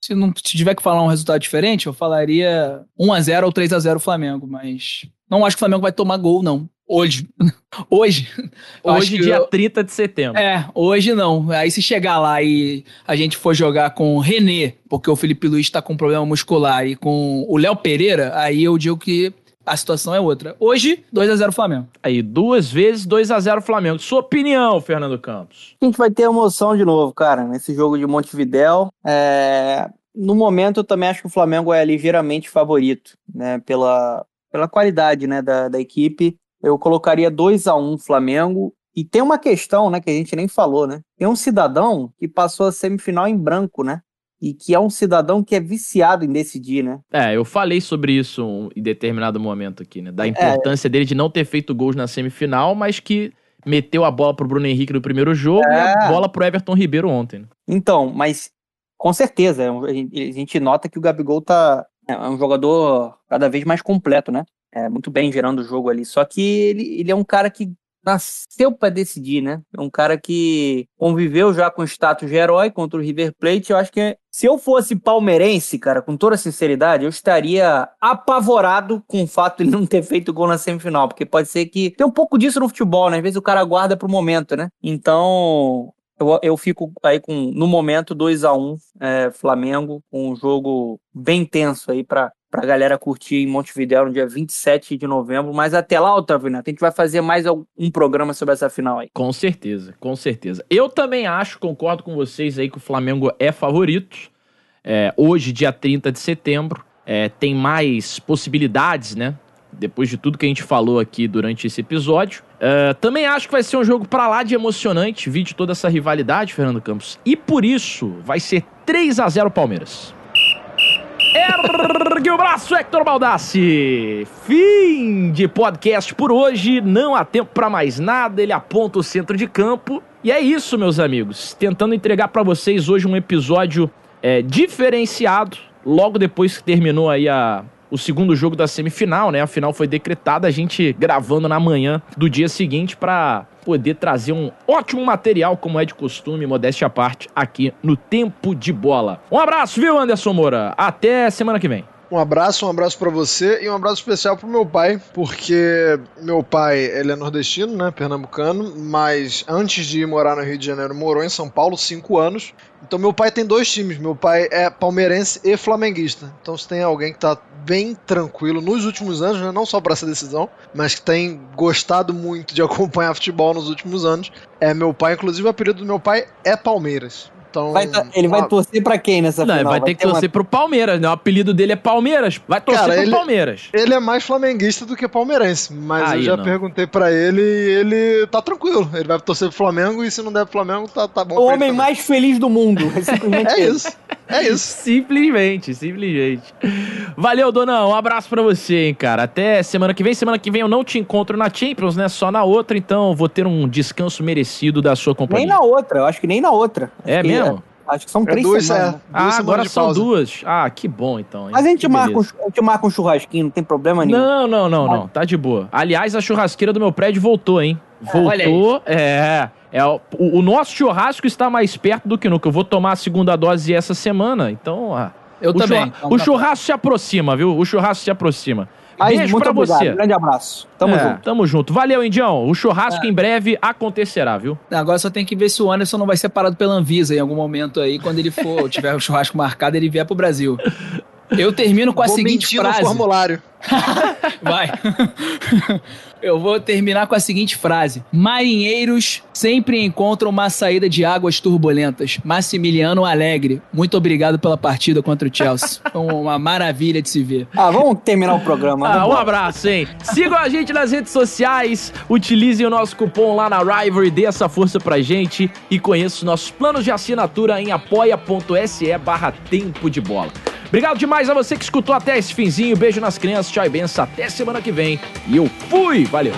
Se não se tiver que falar um resultado diferente, eu falaria 1 a 0 ou 3 a 0 Flamengo, mas não acho que o Flamengo vai tomar gol, não. Hoje. Hoje. Hoje, dia eu- 30 de setembro. É, hoje não. Aí se chegar lá e a gente for jogar com o René, porque o Felipe Luiz tá com problema muscular, e com o Léo Pereira, aí eu digo que a situação é outra. Hoje, 2x0 Flamengo. Aí, duas vezes 2 a 0 Flamengo. Sua opinião, Fernando Campos? A gente vai ter emoção de novo, cara, nesse jogo de Montevidéu. É, No momento, eu também acho que o Flamengo é ligeiramente favorito, né? Pela, pela qualidade né, da, da equipe. Eu colocaria 2 a 1 Flamengo. E tem uma questão, né, que a gente nem falou, né? Tem um cidadão que passou a semifinal em branco, né? E que é um cidadão que é viciado em decidir, né? É, eu falei sobre isso em determinado momento aqui, né? Da importância dele de não ter feito gols na semifinal, mas que meteu a bola pro Bruno Henrique no primeiro jogo e a É. bola pro Everton Ribeiro ontem. né? Então, mas com certeza, é a gente nota que o Gabigol tá é um jogador cada vez mais completo, né? É muito bem gerando o jogo ali. Só que ele, ele é um cara que nasceu pra decidir, né? É um cara que conviveu já com o status de herói contra o River Plate. Eu acho que se eu fosse palmeirense, cara, com toda sinceridade, eu estaria apavorado com o fato de ele não ter feito gol na semifinal, porque pode ser que tem um pouco disso no futebol, né? Às vezes o cara guarda pro momento, né? Então, eu, eu fico aí com, no momento, 2 a 1 é, Flamengo, com um jogo bem tenso aí pra galera curtir em Montevidéu no dia 27 de novembro. Mas até lá, Otávio a gente vai fazer mais um programa sobre essa final aí. Com certeza, com certeza. Eu também acho, concordo com vocês aí que o Flamengo é favorito. É, hoje, dia 30 de setembro, é, tem mais possibilidades, né? Depois de tudo que a gente falou aqui durante esse episódio. É, também acho que vai ser um jogo pra lá de emocionante, vídeo toda essa rivalidade, Fernando Campos. E por isso, vai ser 3 a 0 Palmeiras. Ergue o braço, Hector Baldassi. Fim de podcast por hoje. Não há tempo pra mais nada. Ele aponta o centro de campo. E é isso, meus amigos. Tentando entregar pra vocês hoje um episódio é, diferenciado. Logo depois que terminou aí a, o segundo jogo da semifinal, né? A final foi decretada. A gente gravando na manhã do dia seguinte pra poder trazer um ótimo material, como é de costume, modéstia à parte, aqui no Tempo de Bola. Um abraço, viu, Anderson Moura? Até semana que vem. Um abraço, um abraço pra você e um abraço especial pro meu pai, porque meu pai, ele é nordestino, né, pernambucano, mas antes de ir morar no Rio de Janeiro, morou em São Paulo cinco anos. Então meu pai tem dois times, meu pai é palmeirense e flamenguista. Então se tem alguém que tá bem tranquilo nos últimos anos, né, não só pra essa decisão, mas que tem gostado muito de acompanhar futebol nos últimos anos, é meu pai. Inclusive o apelido do meu pai é Palmeiras. Então, Vai tá- ele vai torcer pra quem nessa Não, final? vai ter que ter uma- torcer pro Palmeiras, né? O apelido dele é Palmeiras. Vai torcer Cara, pro ele- Palmeiras. Ele é mais flamenguista do que palmeirense, mas Aí, eu já não. perguntei pra ele e ele tá tranquilo. Ele vai torcer pro Flamengo e se não der pro Flamengo, tá, tá bom. O homem mais feliz do mundo. É simplesmente É isso. É isso. Simplesmente, simplesmente. Valeu, Donão. Um abraço pra você, hein, cara. Até semana que vem. Semana que vem eu não te encontro na Champions, né? Só na outra, então vou ter um descanso merecido da sua companhia. Nem na outra, eu acho que nem na outra. Acho É que- mesmo? Acho que são É três duas, semanas. é. né? Ah, Duas agora semanas de são pausa. duas. Ah, que bom, então. hein? Mas a gente, marca um, a gente marca um churrasquinho, não tem problema nenhum. Não, não, não, não. Tá de boa. Aliás, a churrasqueira do meu prédio voltou, hein? olha Voltou. É. É, o, o nosso churrasco está mais perto do que nunca. Eu vou tomar a segunda dose essa semana, então. ah, Eu o também. churra- Então o tá churrasco se aproxima, viu? O churrasco se aproxima. Mas Beijo muito pra obrigado. você. Grande abraço. Tamo É, junto. Tamo junto. Valeu, Indião. O churrasco em breve acontecerá, viu? Agora só tem que ver se o Anderson não vai ser parado pela Anvisa em algum momento aí, quando ele for, tiver o churrasco marcado, ele vier pro Brasil. Eu termino com a Vou seguinte frase. no formulário. Vai. Eu vou terminar com a seguinte frase: Marinheiros sempre encontram uma saída de águas turbulentas. Massimiliano Alegre, muito obrigado pela partida contra o Chelsea. Foi uma maravilha de se ver. Ah, vamos terminar o programa. Ah, um abraço, hein? Sigam a gente nas redes sociais, utilizem o nosso cupom lá na Rivalry, dê essa força pra gente e conheça os nossos planos de assinatura em apoia.se barra tempo de bola. Obrigado demais a você que escutou até esse finzinho. Beijo nas crianças, tchau e benção. Até semana que vem. E eu fui! Valeu!